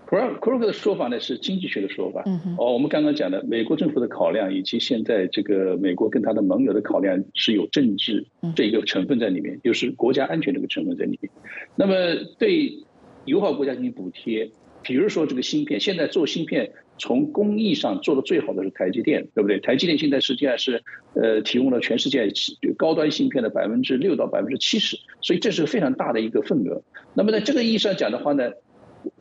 ？Krug 的说法呢是经济学的说法。哦，我们刚刚讲的美国政府的考量，以及现在这个美国跟他的盟友的考量是有政治这一个成分在里面，就是国家安全这个成分在里面。那么对友好国家进行补贴，比如说这个芯片，现在做芯片。从工艺上做的最好的是台积电，对不对？台积电现在实际上是，呃，提供了全世界高端芯片的百分之六到百分之七十，所以这是非常大的一个份额。那么在这个意义上讲的话呢，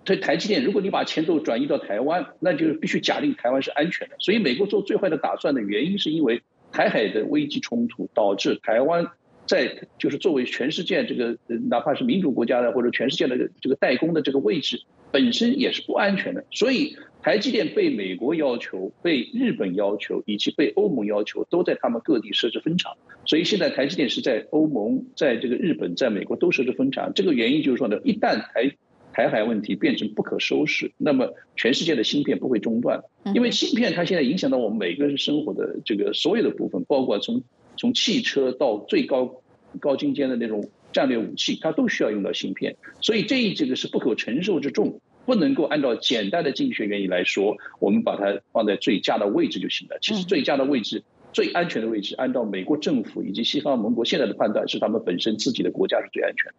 对台积电，如果你把钱都转移到台湾，那就必须假定台湾是安全的。所以美国做最坏的打算的原因，是因为台海的危机冲突导致台湾在就是作为全世界这个哪怕是民主国家的或者全世界的这个代工的这个位置本身也是不安全的，所以。台积电被美国要求、被日本要求以及被欧盟要求，都在他们各地设置分厂。所以现在台积电是在欧盟、在这个日本、在美国都设置分厂。这个原因就是说呢，一旦台台海问题变成不可收拾，那么全世界的芯片不会中断。因为芯片它现在影响到我们每个人生活的这个所有的部分，包括从从汽车到最高高精尖的那种战略武器，它都需要用到芯片。所以这一这个是不可承受之重。不能够按照简单的经济学原理来说，我们把它放在最佳的位置就行了。其实最佳的位置、最安全的位置，按照美国政府以及西方盟国现在的判断，是他们本身自己的国家是最安全。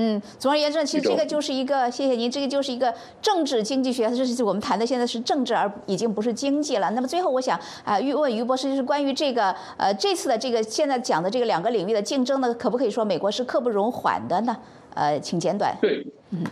嗯，总而言之，其实这个就是一个，谢谢您，这个就是一个政治经济学，这是我们谈的现在是政治，而已经不是经济了。那么最后，我想啊，欲问于博士，就是关于这个呃这次的这个现在讲的这个两个领域的竞争呢，可不可以说美国是刻不容缓的呢？呃，请简短。对，嗯。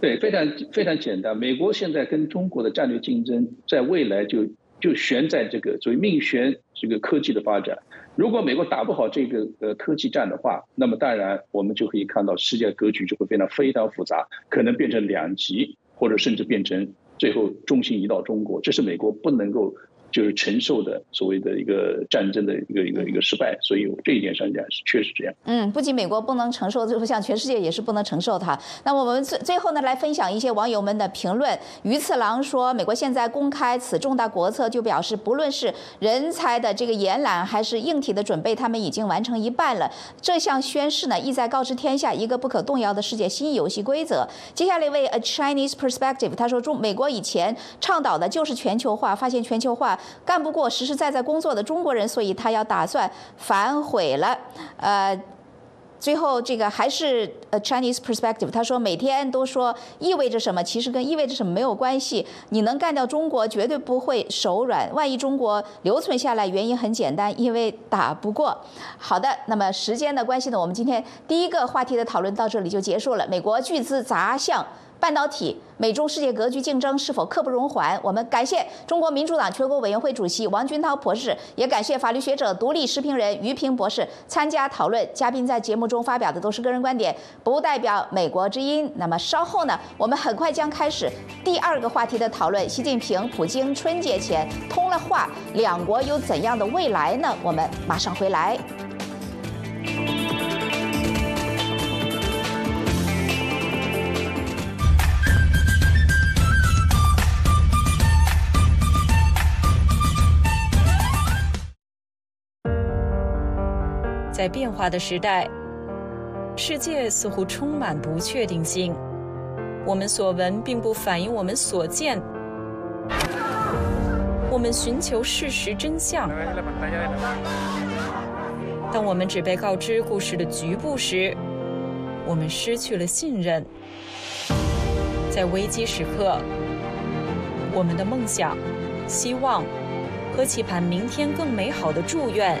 对，非常非常简单。美国现在跟中国的战略竞争，在未来就就悬在这个所谓命悬这个科技的发展。如果美国打不好这个呃科技战的话，那么当然我们就可以看到世界格局就会变得非常复杂，可能变成两极，或者甚至变成最后中心移到中国。这是美国不能够就是承受的所谓的一个战争的一个一个一个失败，所以这一点上讲是确实这样。嗯，不仅美国不能承受，就是像全世界也是不能承受它。那我们最最后呢，来分享一些网友们的评论。鱼次郎说，美国现在公开此重大国策，就表示不论是人才的这个延揽，还是硬体的准备，他们已经完成一半了。这项宣誓呢，意在告知天下一个不可动摇的世界新游戏规则。接下来一位 A Chinese Perspective，他说，中美国以前倡导的就是全球化，发现全球化。干不过实实在在工作的中国人，所以他要打算反悔了。呃，最后这个还是呃 Chinese perspective，他说每天都说意味着什么，其实跟意味着什么没有关系。你能干掉中国，绝对不会手软。万一中国留存下来，原因很简单，因为打不过。好的，那么时间的关系呢，我们今天第一个话题的讨论到这里就结束了。美国巨资砸向。半导体，美中世界格局竞争是否刻不容缓？我们感谢中国民主党全国委员会主席王军涛博士，也感谢法律学者、独立时评人于平博士参加讨论。嘉宾在节目中发表的都是个人观点，不代表美国之音。那么稍后呢，我们很快将开始第二个话题的讨论。习近平、普京春节前通了话，两国有怎样的未来呢？我们马上回来。在变化的时代，世界似乎充满不确定性。我们所闻并不反映我们所见。我们寻求事实真相。当我们只被告知故事的局部时，我们失去了信任。在危机时刻，我们的梦想、希望和期盼明天更美好的祝愿。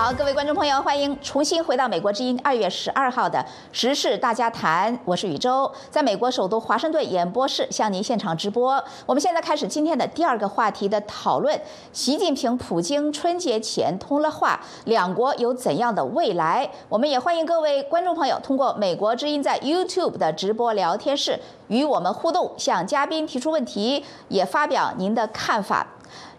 好，各位观众朋友，欢迎重新回到《美国之音》二月十二号的时事大家谈，我是宇宙，在美国首都华盛顿演播室向您现场直播。我们现在开始今天的第二个话题的讨论：习近平、普京春节前通了话，两国有怎样的未来？我们也欢迎各位观众朋友通过《美国之音》在 YouTube 的直播聊天室与我们互动，向嘉宾提出问题，也发表您的看法。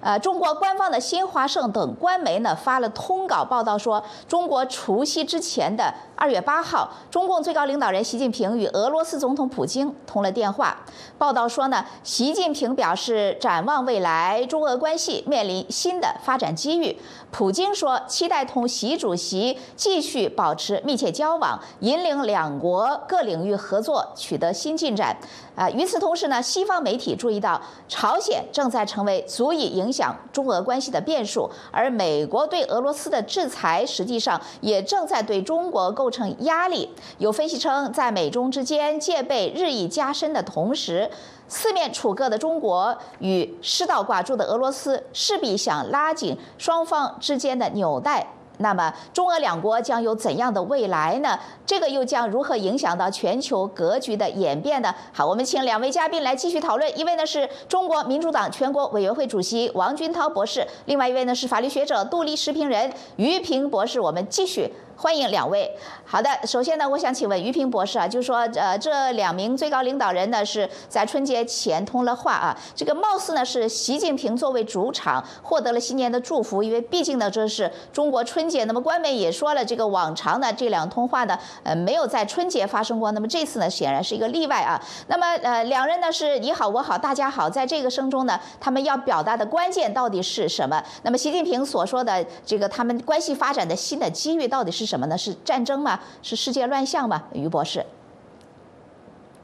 呃，中国官方的新华社等官媒呢发了通稿报道说，中国除夕之前的二月八号，中共最高领导人习近平与俄罗斯总统普京通了电话。报道说呢，习近平表示展望未来，中俄关系面临新的发展机遇。普京说，期待同习主席继续保持密切交往，引领两国各领域合作取得新进展。啊，与此同时呢，西方媒体注意到，朝鲜正在成为足以影响中俄关系的变数，而美国对俄罗斯的制裁实际上也正在对中国构构成压力。有分析称，在美中之间戒备日益加深的同时，四面楚歌的中国与失道寡助的俄罗斯势必想拉紧双方之间的纽带。那么，中俄两国将有怎样的未来呢？这个又将如何影响到全球格局的演变呢？好，我们请两位嘉宾来继续讨论。一位呢是中国民主党全国委员会主席王军涛博士，另外一位呢是法律学者、独立时评人于平博士。我们继续。欢迎两位。好的，首先呢，我想请问于平博士啊，就是说，呃，这两名最高领导人呢是在春节前通了话啊。这个貌似呢是习近平作为主场获得了新年的祝福，因为毕竟呢这是中国春节。那么官媒也说了，这个往常呢这两通话呢，呃，没有在春节发生过。那么这次呢，显然是一个例外啊。那么呃，两人呢是你好我好大家好，在这个声中呢，他们要表达的关键到底是什么？那么习近平所说的这个他们关系发展的新的机遇到底是？什么呢？是战争吗？是世界乱象吗？于博士，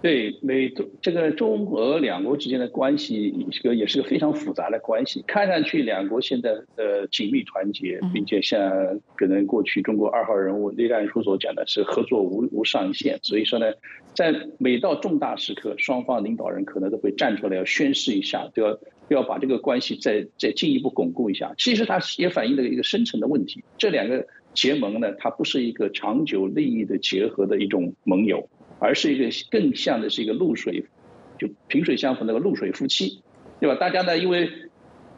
对美中这个中俄两国之间的关系，这个也是个非常复杂的关系。看上去两国现在呃紧密团结，并且像可能过去中国二号人物栗战书所讲的是合作无无上限。所以说呢，在每到重大时刻，双方领导人可能都会站出来要宣誓一下，都要要把这个关系再再进一步巩固一下。其实它也反映了一个深层的问题：这两个结盟呢，它不是一个长久利益的结合的一种盟友。而是一个更像的是一个露水，就萍水相逢那个露水夫妻，对吧？大家呢，因为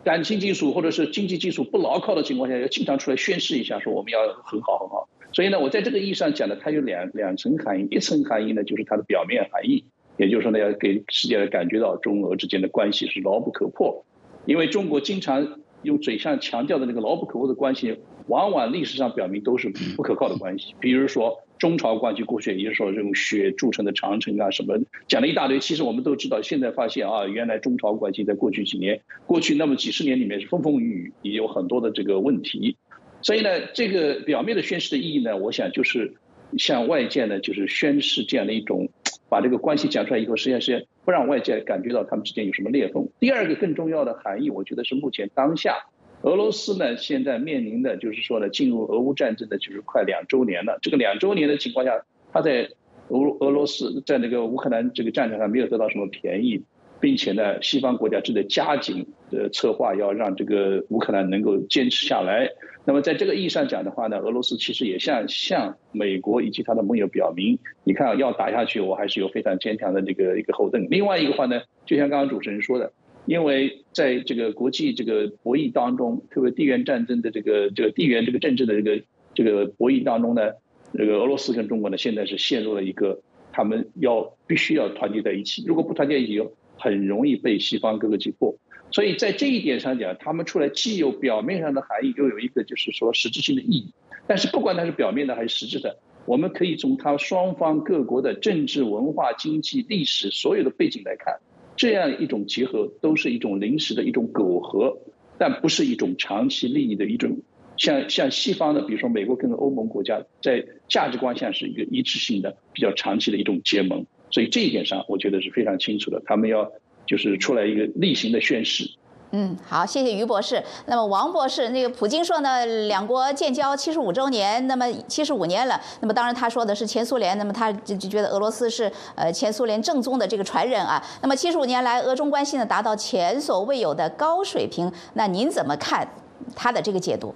感情基础或者是经济基础不牢靠的情况下，要经常出来宣誓一下，说我们要很好很好。所以呢，我在这个意义上讲呢，它有两两层含义。一层含义呢，就是它的表面含义，也就是说呢，要给世界感觉到中俄之间的关系是牢不可破。因为中国经常用嘴上强调的那个牢不可破的关系，往往历史上表明都是不可靠的关系。比如说。中朝关系过去，也就是说这种血铸成的长城啊，什么讲了一大堆。其实我们都知道，现在发现啊，原来中朝关系在过去几年、过去那么几十年里面是风风雨雨，也有很多的这个问题。所以呢，这个表面的宣誓的意义呢，我想就是向外界呢，就是宣誓这样的一种，把这个关系讲出来以后，实际上是不让外界感觉到他们之间有什么裂缝。第二个更重要的含义，我觉得是目前当下。俄罗斯呢，现在面临的就是说呢，进入俄乌战争的就是快两周年了。这个两周年的情况下，他在俄俄罗斯在那个乌克兰这个战场上没有得到什么便宜，并且呢，西方国家正在加紧的策划要让这个乌克兰能够坚持下来。那么在这个意义上讲的话呢，俄罗斯其实也向向美国以及他的盟友表明，你看要打下去，我还是有非常坚强的这个一个后盾。另外一个话呢，就像刚刚主持人说的。因为在这个国际这个博弈当中，特别地缘战争的这个这个地缘这个政治的这个这个博弈当中呢，这个俄罗斯跟中国呢，现在是陷入了一个他们要必须要团结在一起，如果不团结一起，很容易被西方各个击破。所以在这一点上讲，他们出来既有表面上的含义，又有一个就是说实质性的意义。但是不管它是表面的还是实质的，我们可以从它双方各国的政治、文化、经济、历史所有的背景来看。这样一种结合都是一种临时的一种苟合，但不是一种长期利益的一种，像像西方的，比如说美国跟欧盟国家在价值观上是一个一致性的、比较长期的一种结盟，所以这一点上我觉得是非常清楚的，他们要就是出来一个例行的宣誓。嗯，好，谢谢于博士。那么王博士，那个普京说呢，两国建交七十五周年，那么七十五年了。那么当然他说的是前苏联，那么他就就觉得俄罗斯是呃前苏联正宗的这个传人啊。那么七十五年来，俄中关系呢达到前所未有的高水平。那您怎么看他的这个解读？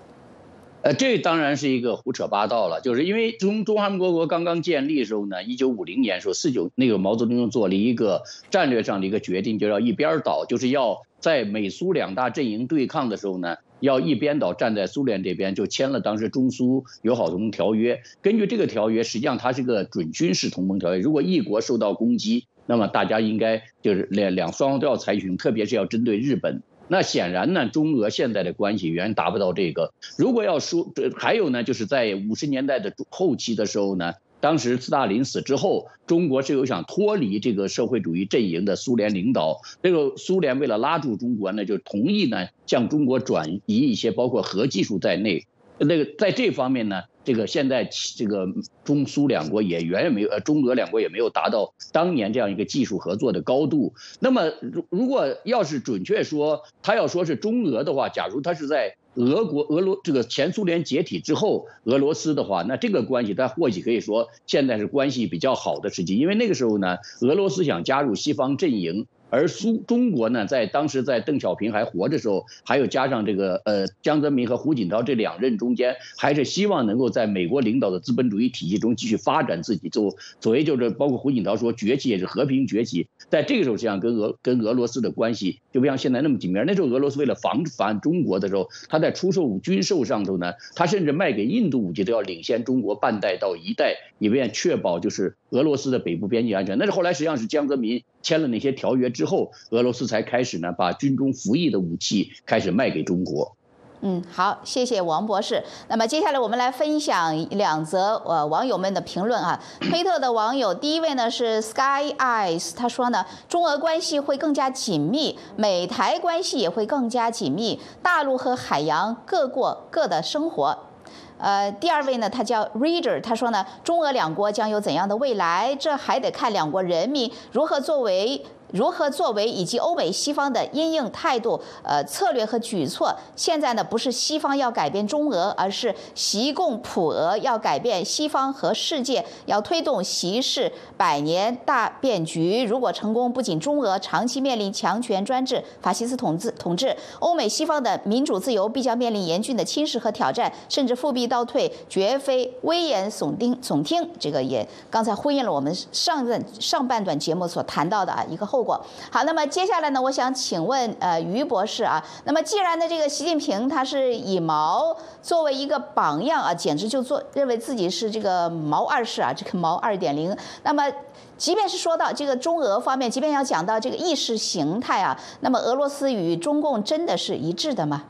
呃，这当然是一个胡扯八道了，就是因为中中华民共和国刚刚建立的时候呢，一九五零年时候四九那个毛泽东做了一个战略上的一个决定，就要一边倒，就是要在美苏两大阵营对抗的时候呢，要一边倒站在苏联这边，就签了当时中苏友好同盟条约。根据这个条约，实际上它是个准军事同盟条约，如果一国受到攻击，那么大家应该就是两两双方都要采取，特别是要针对日本。那显然呢，中俄现在的关系远远达不到这个。如果要说，这还有呢，就是在五十年代的后期的时候呢，当时斯大林死之后，中国是有想脱离这个社会主义阵营的苏联领导。这个苏联为了拉住中国呢，就同意呢向中国转移一些包括核技术在内。那个在这方面呢。这个现在这个中苏两国也远远没有，呃，中俄两国也没有达到当年这样一个技术合作的高度。那么，如如果要是准确说，他要说是中俄的话，假如他是在俄国、俄罗这个前苏联解体之后，俄罗斯的话，那这个关系他或许可以说现在是关系比较好的时期，因为那个时候呢，俄罗斯想加入西方阵营。而苏中国呢，在当时在邓小平还活着时候，还有加上这个呃江泽民和胡锦涛这两任中间，还是希望能够在美国领导的资本主义体系中继续发展自己。就所谓就是包括胡锦涛说崛起也是和平崛起，在这个时候实际上跟俄跟俄罗斯的关系就不像现在那么紧密。那时候俄罗斯为了防反中国的时候，他在出售军售上头呢，他甚至卖给印度武器都要领先中国半代到一代，以便确保就是俄罗斯的北部边境安全。那是后来实际上是江泽民。签了那些条约之后，俄罗斯才开始呢，把军中服役的武器开始卖给中国。嗯，好，谢谢王博士。那么接下来我们来分享两则呃网友们的评论啊。推特的网友第一位呢是 Sky Eyes，他说呢，中俄关系会更加紧密，美台关系也会更加紧密，大陆和海洋各过各的生活。呃，第二位呢，他叫 Reader，他说呢，中俄两国将有怎样的未来？这还得看两国人民如何作为。如何作为以及欧美西方的因应态度、呃策略和举措？现在呢，不是西方要改变中俄，而是习共普俄要改变西方和世界，要推动习氏百年大变局。如果成功，不仅中俄长期面临强权专制、法西斯统治统治，欧美西方的民主自由必将面临严峻的侵蚀和挑战，甚至复辟倒退，绝非危言耸听。耸听，这个也刚才呼应了我们上任上半段节目所谈到的啊一个后。过好，那么接下来呢？我想请问呃于博士啊，那么既然呢这个习近平他是以毛作为一个榜样啊，简直就做认为自己是这个毛二世啊，这个毛二点零。那么即便是说到这个中俄方面，即便要讲到这个意识形态啊，那么俄罗斯与中共真的是一致的吗？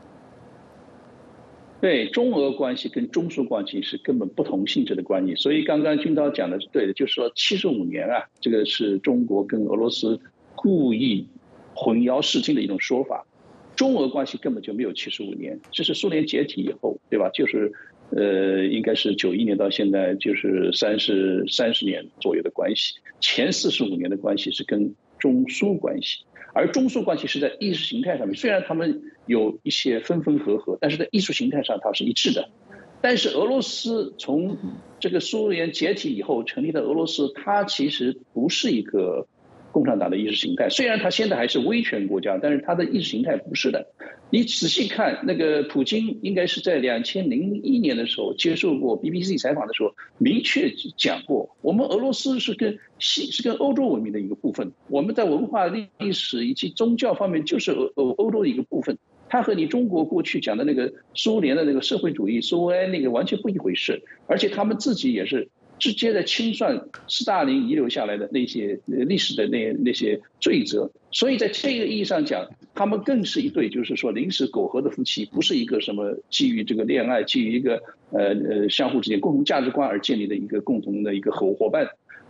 对中俄关系跟中苏关系是根本不同性质的关系，所以刚刚军涛讲的是对的，就是说七十五年啊，这个是中国跟俄罗斯。故意混淆视听的一种说法，中俄关系根本就没有七十五年，这是苏联解体以后，对吧？就是，呃，应该是九一年到现在就是三十三十年左右的关系，前四十五年的关系是跟中苏关系，而中苏关系是在意识形态上面，虽然他们有一些分分合合，但是在艺术形态上它是一致的。但是俄罗斯从这个苏联解体以后成立的俄罗斯，它其实不是一个。共产党的意识形态，虽然他现在还是威权国家，但是他的意识形态不是的。你仔细看，那个普京应该是在两千零一年的时候接受过 BBC 采访的时候，明确讲过，我们俄罗斯是跟西是跟欧洲文明的一个部分，我们在文化历史以及宗教方面就是欧欧欧洲的一个部分，它和你中国过去讲的那个苏联的那个社会主义苏维埃那个完全不一回事，而且他们自己也是。直接的清算斯大林遗留下来的那些历史的那那些罪责，所以在这个意义上讲，他们更是一对就是说临时苟合的夫妻，不是一个什么基于这个恋爱、基于一个呃呃相互之间共同价值观而建立的一个共同的一个合伙伴。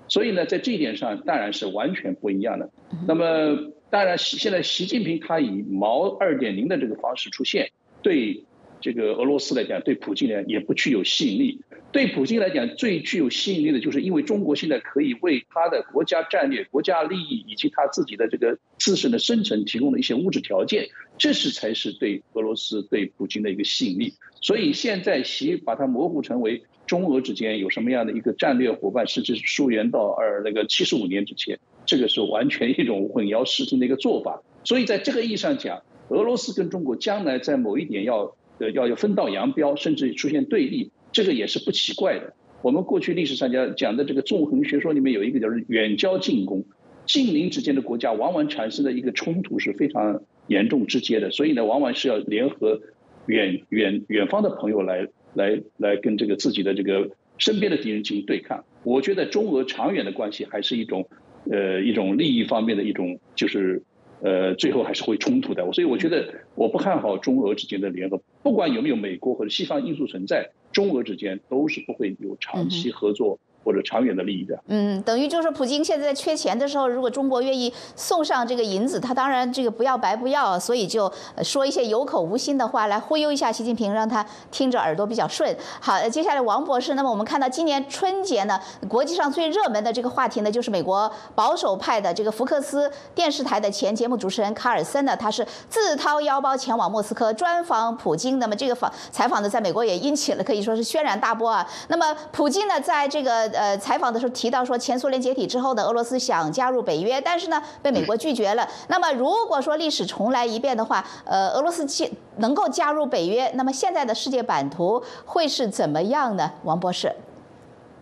所以呢，在这一点上当然是完全不一样的。那么当然，现在习近平他以毛二点零的这个方式出现，对。这个俄罗斯来讲，对普京来讲也不具有吸引力。对普京来讲，最具有吸引力的就是因为中国现在可以为他的国家战略、国家利益以及他自己的这个自身的生存提供了一些物质条件，这是才是对俄罗斯、对普京的一个吸引力。所以现在习把它模糊成为中俄之间有什么样的一个战略伙伴，甚至是溯源到二那个七十五年之前，这个是完全一种混淆视听的一个做法。所以在这个意义上讲，俄罗斯跟中国将来在某一点要。要有分道扬镳，甚至出现对立，这个也是不奇怪的。我们过去历史上讲讲的这个纵横学说里面有一个叫远交近攻，近邻之间的国家往往产生的一个冲突是非常严重直接的，所以呢，往往是要联合远远远方的朋友来来来跟这个自己的这个身边的敌人进行对抗。我觉得中俄长远的关系还是一种呃一种利益方面的一种就是。呃，最后还是会冲突的，所以我觉得我不看好中俄之间的联合，不管有没有美国或者西方因素存在，中俄之间都是不会有长期合作。或者长远的利益的，嗯，等于就是普京现在缺钱的时候，如果中国愿意送上这个银子，他当然这个不要白不要，所以就说一些有口无心的话来忽悠一下习近平，让他听着耳朵比较顺。好，接下来王博士，那么我们看到今年春节呢，国际上最热门的这个话题呢，就是美国保守派的这个福克斯电视台的前节目主持人卡尔森呢，他是自掏腰包前往莫斯科专访普京，那么这个访采访呢，在美国也引起了可以说是轩然大波啊。那么普京呢，在这个呃，采访的时候提到说，前苏联解体之后呢，俄罗斯想加入北约，但是呢，被美国拒绝了。那么，如果说历史重来一遍的话，呃，俄罗斯加能够加入北约，那么现在的世界版图会是怎么样呢？王博士，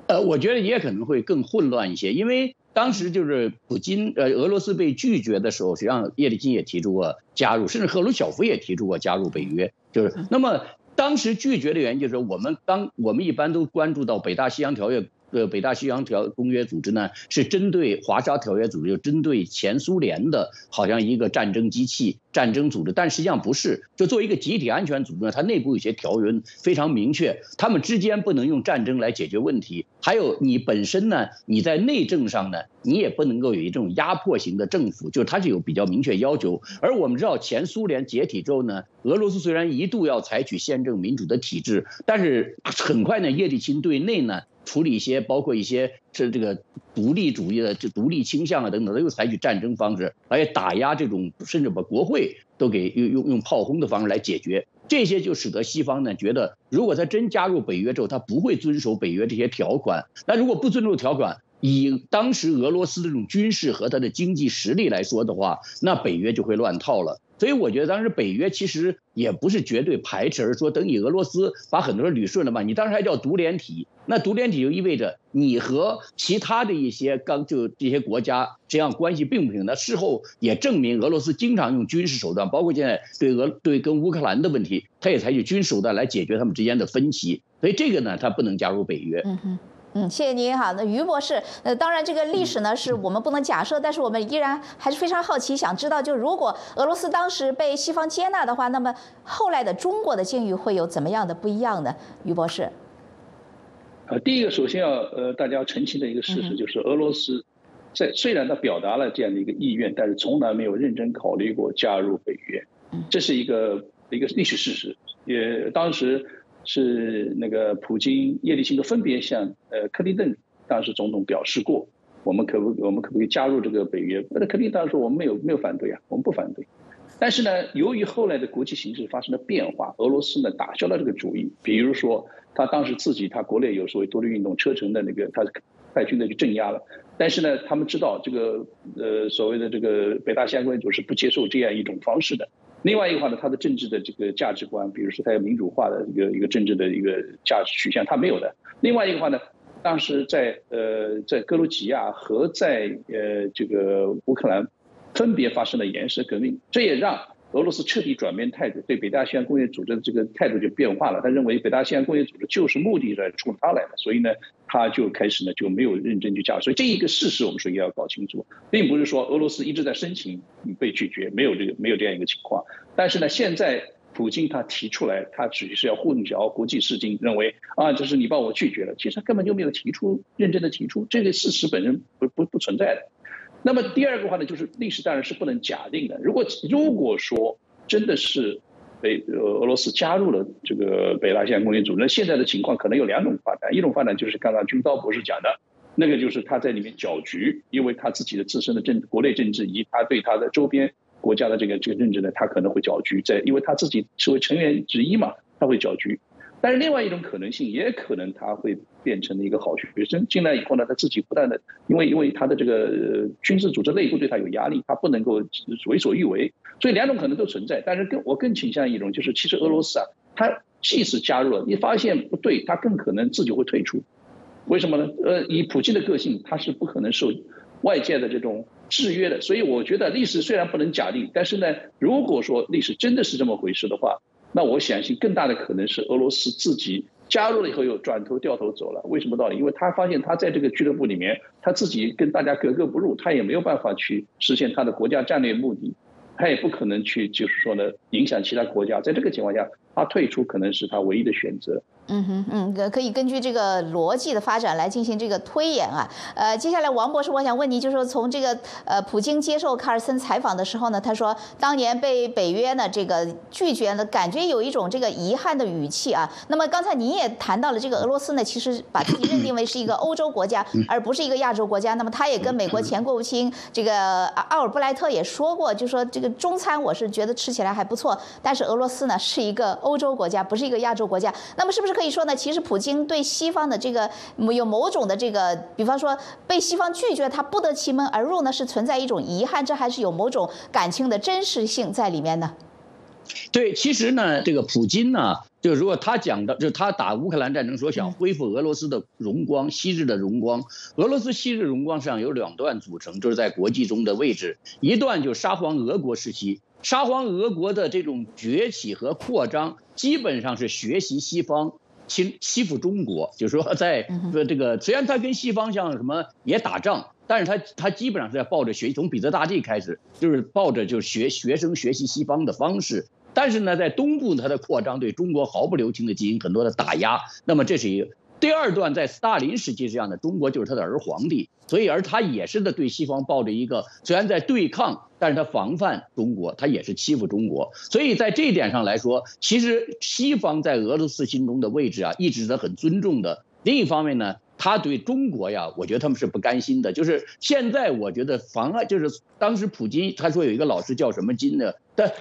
呃，我觉得也可能会更混乱一些，因为当时就是普京，呃，俄罗斯被拒绝的时候，实际上叶利钦也提出过加入，甚至赫鲁晓夫也提出过加入北约，就是那么。当时拒绝的原因就是我们当我们一般都关注到北大西洋条约呃北大西洋条公约组织呢，是针对华沙条约组织，就针对前苏联的，好像一个战争机器、战争组织，但实际上不是。就作为一个集体安全组织呢，它内部有些条约非常明确，他们之间不能用战争来解决问题。还有你本身呢，你在内政上呢，你也不能够有一种压迫型的政府，就是它是有比较明确要求。而我们知道，前苏联解体之后呢，俄罗斯虽然一度要采取宪政民主的体制，但是很快呢，叶利钦对内呢处理一些，包括一些这这个独立主义的这独立倾向啊等等，他又采取战争方式，而且打压这种，甚至把国会都给用用用炮轰的方式来解决。这些就使得西方呢觉得，如果他真加入北约之后，他不会遵守北约这些条款。那如果不遵守条款，以当时俄罗斯这种军事和他的经济实力来说的话，那北约就会乱套了。所以我觉得当时北约其实也不是绝对排斥，而是说等你俄罗斯把很多人捋顺了嘛，你当时还叫独联体，那独联体就意味着你和其他的一些刚就这些国家这样关系并不平。那事后也证明俄罗斯经常用军事手段，包括现在对俄对跟乌克兰的问题，他也采取军事手段来解决他们之间的分歧。所以这个呢，他不能加入北约。嗯哼。嗯，谢谢您哈。那于博士，呃，当然这个历史呢是我们不能假设，但是我们依然还是非常好奇，想知道就如果俄罗斯当时被西方接纳的话，那么后来的中国的境遇会有怎么样的不一样呢？于博士，呃，第一个首先要呃大家要澄清的一个事实就是，俄罗斯在虽然他表达了这样的一个意愿，但是从来没有认真考虑过加入北约，这是一个一个历史事实，也当时。是那个普京、叶利钦都分别向呃克林顿当时总统表示过，我们可不我们可不可以加入这个北约？那克林顿说我们没有没有反对啊，我们不反对。但是呢，由于后来的国际形势发生了变化，俄罗斯呢打消了这个主意。比如说，他当时自己他国内有所谓独立运动，车臣的那个他派军队去镇压了。但是呢，他们知道这个呃所谓的这个北大西洋公约组织不接受这样一种方式的。另外一个话呢，他的政治的这个价值观，比如说他有民主化的一个一个政治的一个价值取向，他没有的。另外一个话呢，当时在呃在格鲁吉亚和在呃这个乌克兰，分别发生了颜色革命，这也让。俄罗斯彻底转变态度，对北大西洋工业组织的这个态度就变化了。他认为北大西洋工业组织就是目的在冲他来的，所以呢，他就开始呢就没有认真去加。所以这一个事实我们说也要搞清楚，并不是说俄罗斯一直在申请被拒绝，没有这个没有这样一个情况。但是呢，现在普京他提出来，他只是要混淆国际视听，认为啊，这是你把我拒绝了，其实他根本就没有提出认真的提出这个事实本身不不不存在的。那么第二个话呢，就是历史当然是不能假定的。如果如果说真的是北呃俄罗斯加入了这个北大西洋公约组织，那现在的情况可能有两种发展。一种发展就是刚刚军刀博士讲的，那个就是他在里面搅局，因为他自己的自身的政国内政治以及他对他的周边国家的这个这个认知呢，他可能会搅局，在因为他自己作为成员之一嘛，他会搅局。但是另外一种可能性，也可能他会变成了一个好学生进来以后呢，他自己不断的，因为因为他的这个军事组织内部对他有压力，他不能够为所欲为，所以两种可能都存在。但是更我更倾向一种，就是其实俄罗斯啊，他即使加入了，你发现不对，他更可能自己会退出。为什么呢？呃，以普京的个性，他是不可能受外界的这种制约的。所以我觉得历史虽然不能假定，但是呢，如果说历史真的是这么回事的话。那我相信更大的可能是俄罗斯自己加入了以后又转头掉头走了。为什么道理？因为他发现他在这个俱乐部里面，他自己跟大家格格不入，他也没有办法去实现他的国家战略目的，他也不可能去就是说呢影响其他国家。在这个情况下，他退出可能是他唯一的选择。嗯哼嗯，可以根据这个逻辑的发展来进行这个推演啊。呃，接下来王博士，我想问您，就是说从这个呃，普京接受卡尔森采访的时候呢，他说当年被北约呢这个拒绝呢，感觉有一种这个遗憾的语气啊。那么刚才您也谈到了这个俄罗斯呢，其实把自己认定为是一个欧洲国家，而不是一个亚洲国家。那么他也跟美国前国务卿这个奥尔布莱特也说过，就说这个中餐我是觉得吃起来还不错，但是俄罗斯呢是一个欧洲国家，不是一个亚洲国家。那么是不是可以说呢？其实普京对西方的这个有某种的这个，比方说被西方拒绝，他不得其门而入呢，是存在一种遗憾，这还是有某种感情的真实性在里面呢？对，其实呢，这个普京呢，就如果他讲的，就是他打乌克兰战争说想恢复俄罗斯的荣光，昔日的荣光。俄罗斯昔日荣光上有两段组成，就是在国际中的位置，一段就沙皇俄国时期。沙皇俄国的这种崛起和扩张，基本上是学习西方欺欺负中国，就是说在这个虽然他跟西方像什么也打仗，但是他他基本上是在抱着学从彼得大帝开始，就是抱着就是学学生学习西方的方式。但是呢，在东部呢，它的扩张对中国毫不留情的进行很多的打压。那么这是一个第二段，在斯大林时期这样的，中国就是他的儿皇帝，所以而他也是在对西方抱着一个虽然在对抗，但是他防范中国，他也是欺负中国。所以在这一点上来说，其实西方在俄罗斯心中的位置啊，一直是很尊重的。另一方面呢。他对中国呀，我觉得他们是不甘心的。就是现在，我觉得妨碍，就是当时普京他说有一个老师叫什么金的，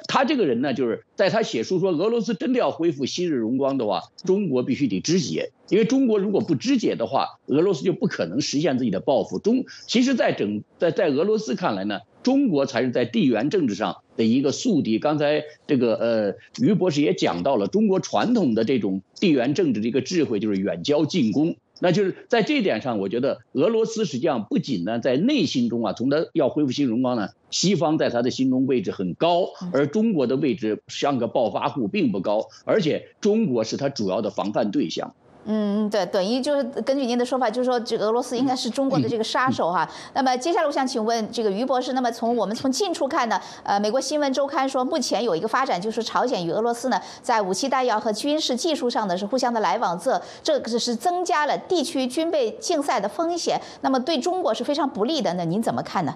他这个人呢，就是在他写书说俄罗斯真的要恢复昔日荣光的话，中国必须得肢解，因为中国如果不肢解的话，俄罗斯就不可能实现自己的抱负。中其实，在整在在俄罗斯看来呢，中国才是在地缘政治上的一个宿敌。刚才这个呃于博士也讲到了，中国传统的这种地缘政治的一个智慧就是远交近攻。那就是在这一点上，我觉得俄罗斯实际上不仅呢在内心中啊，从他要恢复新荣光呢，西方在他的心中位置很高，而中国的位置像个暴发户并不高，而且中国是他主要的防范对象。嗯，对，等于就是根据您的说法，就是说这个俄罗斯应该是中国的这个杀手哈。那么接下来我想请问这个于博士，那么从我们从近处看呢，呃，美国新闻周刊说目前有一个发展，就是朝鲜与俄罗斯呢在武器弹药和军事技术上呢是互相的来往，这这个是增加了地区军备竞赛的风险，那么对中国是非常不利的。那您怎么看呢？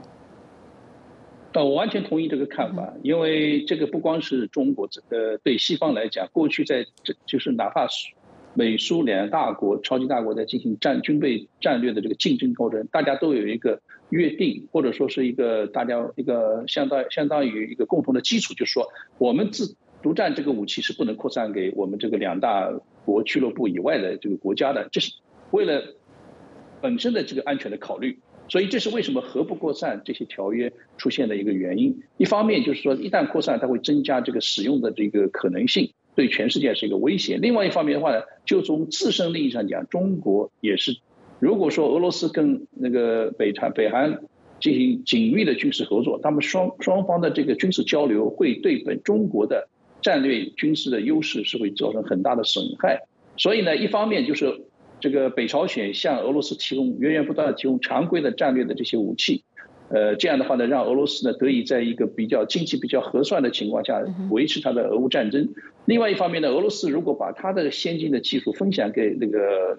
呃，我完全同意这个看法，因为这个不光是中国，这个，对西方来讲，过去在这就是哪怕是。美苏两大国、超级大国在进行战军备战略的这个竞争过程，大家都有一个约定，或者说是一个大家一个相当相当于一个共同的基础，就是说我们自独占这个武器是不能扩散给我们这个两大国俱乐部以外的这个国家的，这是为了本身的这个安全的考虑。所以这是为什么核不扩散这些条约出现的一个原因。一方面就是说，一旦扩散，它会增加这个使用的这个可能性。对全世界是一个威胁。另外一方面的话呢，就从自身利益上讲，中国也是。如果说俄罗斯跟那个北韩北韩进行紧密的军事合作，他们双双方的这个军事交流会对本中国的战略军事的优势是会造成很大的损害。所以呢，一方面就是这个北朝鲜向俄罗斯提供源源不断的提供常规的战略的这些武器。呃，这样的话呢，让俄罗斯呢得以在一个比较经济比较合算的情况下维持它的俄乌战争。另外一方面呢，俄罗斯如果把它的先进的技术分享给那个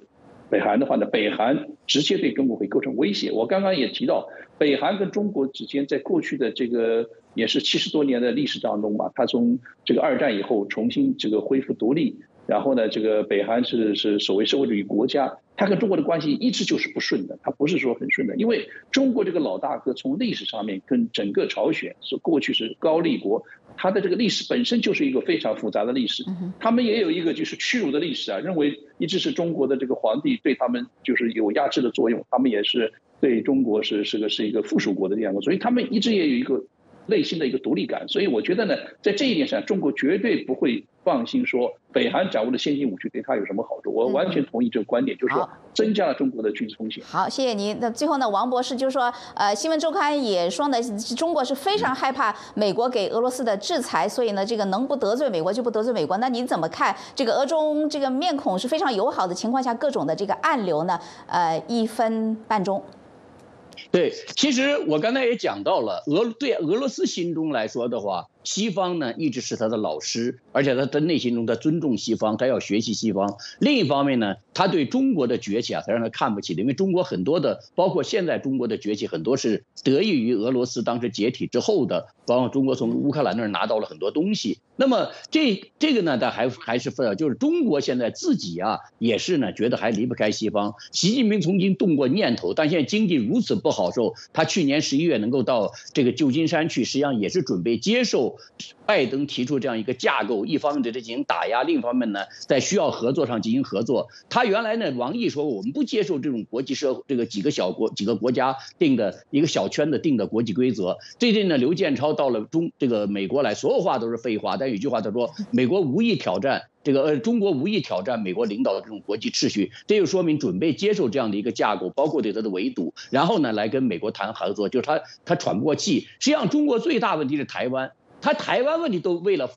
北韩的话呢，北韩直接对中国会构成威胁。我刚刚也提到，北韩跟中国之间在过去的这个也是七十多年的历史当中吧，它从这个二战以后重新这个恢复独立。然后呢，这个北韩是是所谓社会主义国家，它跟中国的关系一直就是不顺的，它不是说很顺的，因为中国这个老大哥从历史上面跟整个朝鲜是过去是高丽国，它的这个历史本身就是一个非常复杂的历史，他们也有一个就是屈辱的历史啊，认为一直是中国的这个皇帝对他们就是有压制的作用，他们也是对中国是是个是一个附属国的这样的，所以他们一直也有一个。内心的一个独立感，所以我觉得呢，在这一点上，中国绝对不会放心说北韩掌握的先进武器对他有什么好处。我完全同意这个观点，就是说增加了中国的军事风险。好，谢谢您。那最后呢，王博士就说，呃，新闻周刊也说呢，中国是非常害怕美国给俄罗斯的制裁，所以呢，这个能不得罪美国就不得罪美国。那您怎么看这个俄中这个面孔是非常友好的情况下，各种的这个暗流呢？呃，一分半钟。对，其实我刚才也讲到了，俄对俄罗斯心中来说的话。西方呢一直是他的老师，而且他在内心中他尊重西方，他要学习西方。另一方面呢，他对中国的崛起啊，他让他看不起的，因为中国很多的，包括现在中国的崛起，很多是得益于俄罗斯当时解体之后的，包括中国从乌克兰那儿拿到了很多东西。那么这这个呢，他还还是分，就是中国现在自己啊，也是呢觉得还离不开西方。习近平曾经动过念头，但现在经济如此不好受，他去年十一月能够到这个旧金山去，实际上也是准备接受。拜登提出这样一个架构，一方面对他进行打压，另一方面呢，在需要合作上进行合作。他原来呢，王毅说我们不接受这种国际社这个几个小国几个国家定的一个小圈子定的国际规则。最近呢，刘建超到了中这个美国来，所有话都是废话，但有一句话他说，美国无意挑战这个呃，中国无意挑战美国领导的这种国际秩序，这就说明准备接受这样的一个架构，包括对他的围堵，然后呢，来跟美国谈合作，就是他他喘不过气。实际上，中国最大问题是台湾。他台湾问题都为了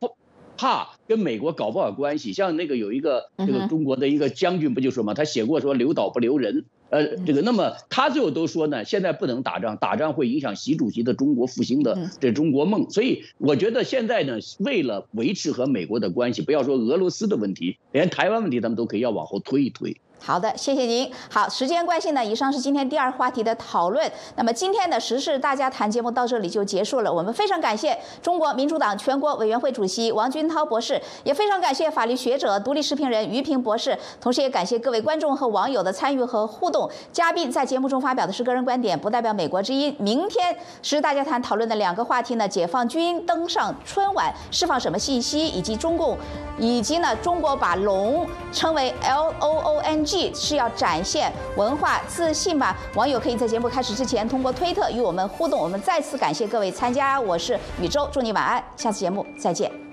怕跟美国搞不好关系。像那个有一个这个中国的一个将军不就说嘛，他写过说留岛不留人。呃，这个那么他最后都说呢，现在不能打仗，打仗会影响习主席的中国复兴的这中国梦。所以我觉得现在呢，为了维持和美国的关系，不要说俄罗斯的问题，连台湾问题他们都可以要往后推一推。好的，谢谢您。好，时间关系呢，以上是今天第二话题的讨论。那么今天的时事大家谈节目到这里就结束了。我们非常感谢中国民主党全国委员会主席王军涛博士，也非常感谢法律学者、独立视频人于平博士，同时也感谢各位观众和网友的参与和互动。嘉宾在节目中发表的是个人观点，不代表美国之音。明天时事大家谈讨论的两个话题呢，解放军登上春晚释放什么信息，以及中共，以及呢中国把龙称为 L O O N。是要展现文化自信吧？网友可以在节目开始之前通过推特与我们互动。我们再次感谢各位参加，我是宇宙，祝你晚安，下次节目再见。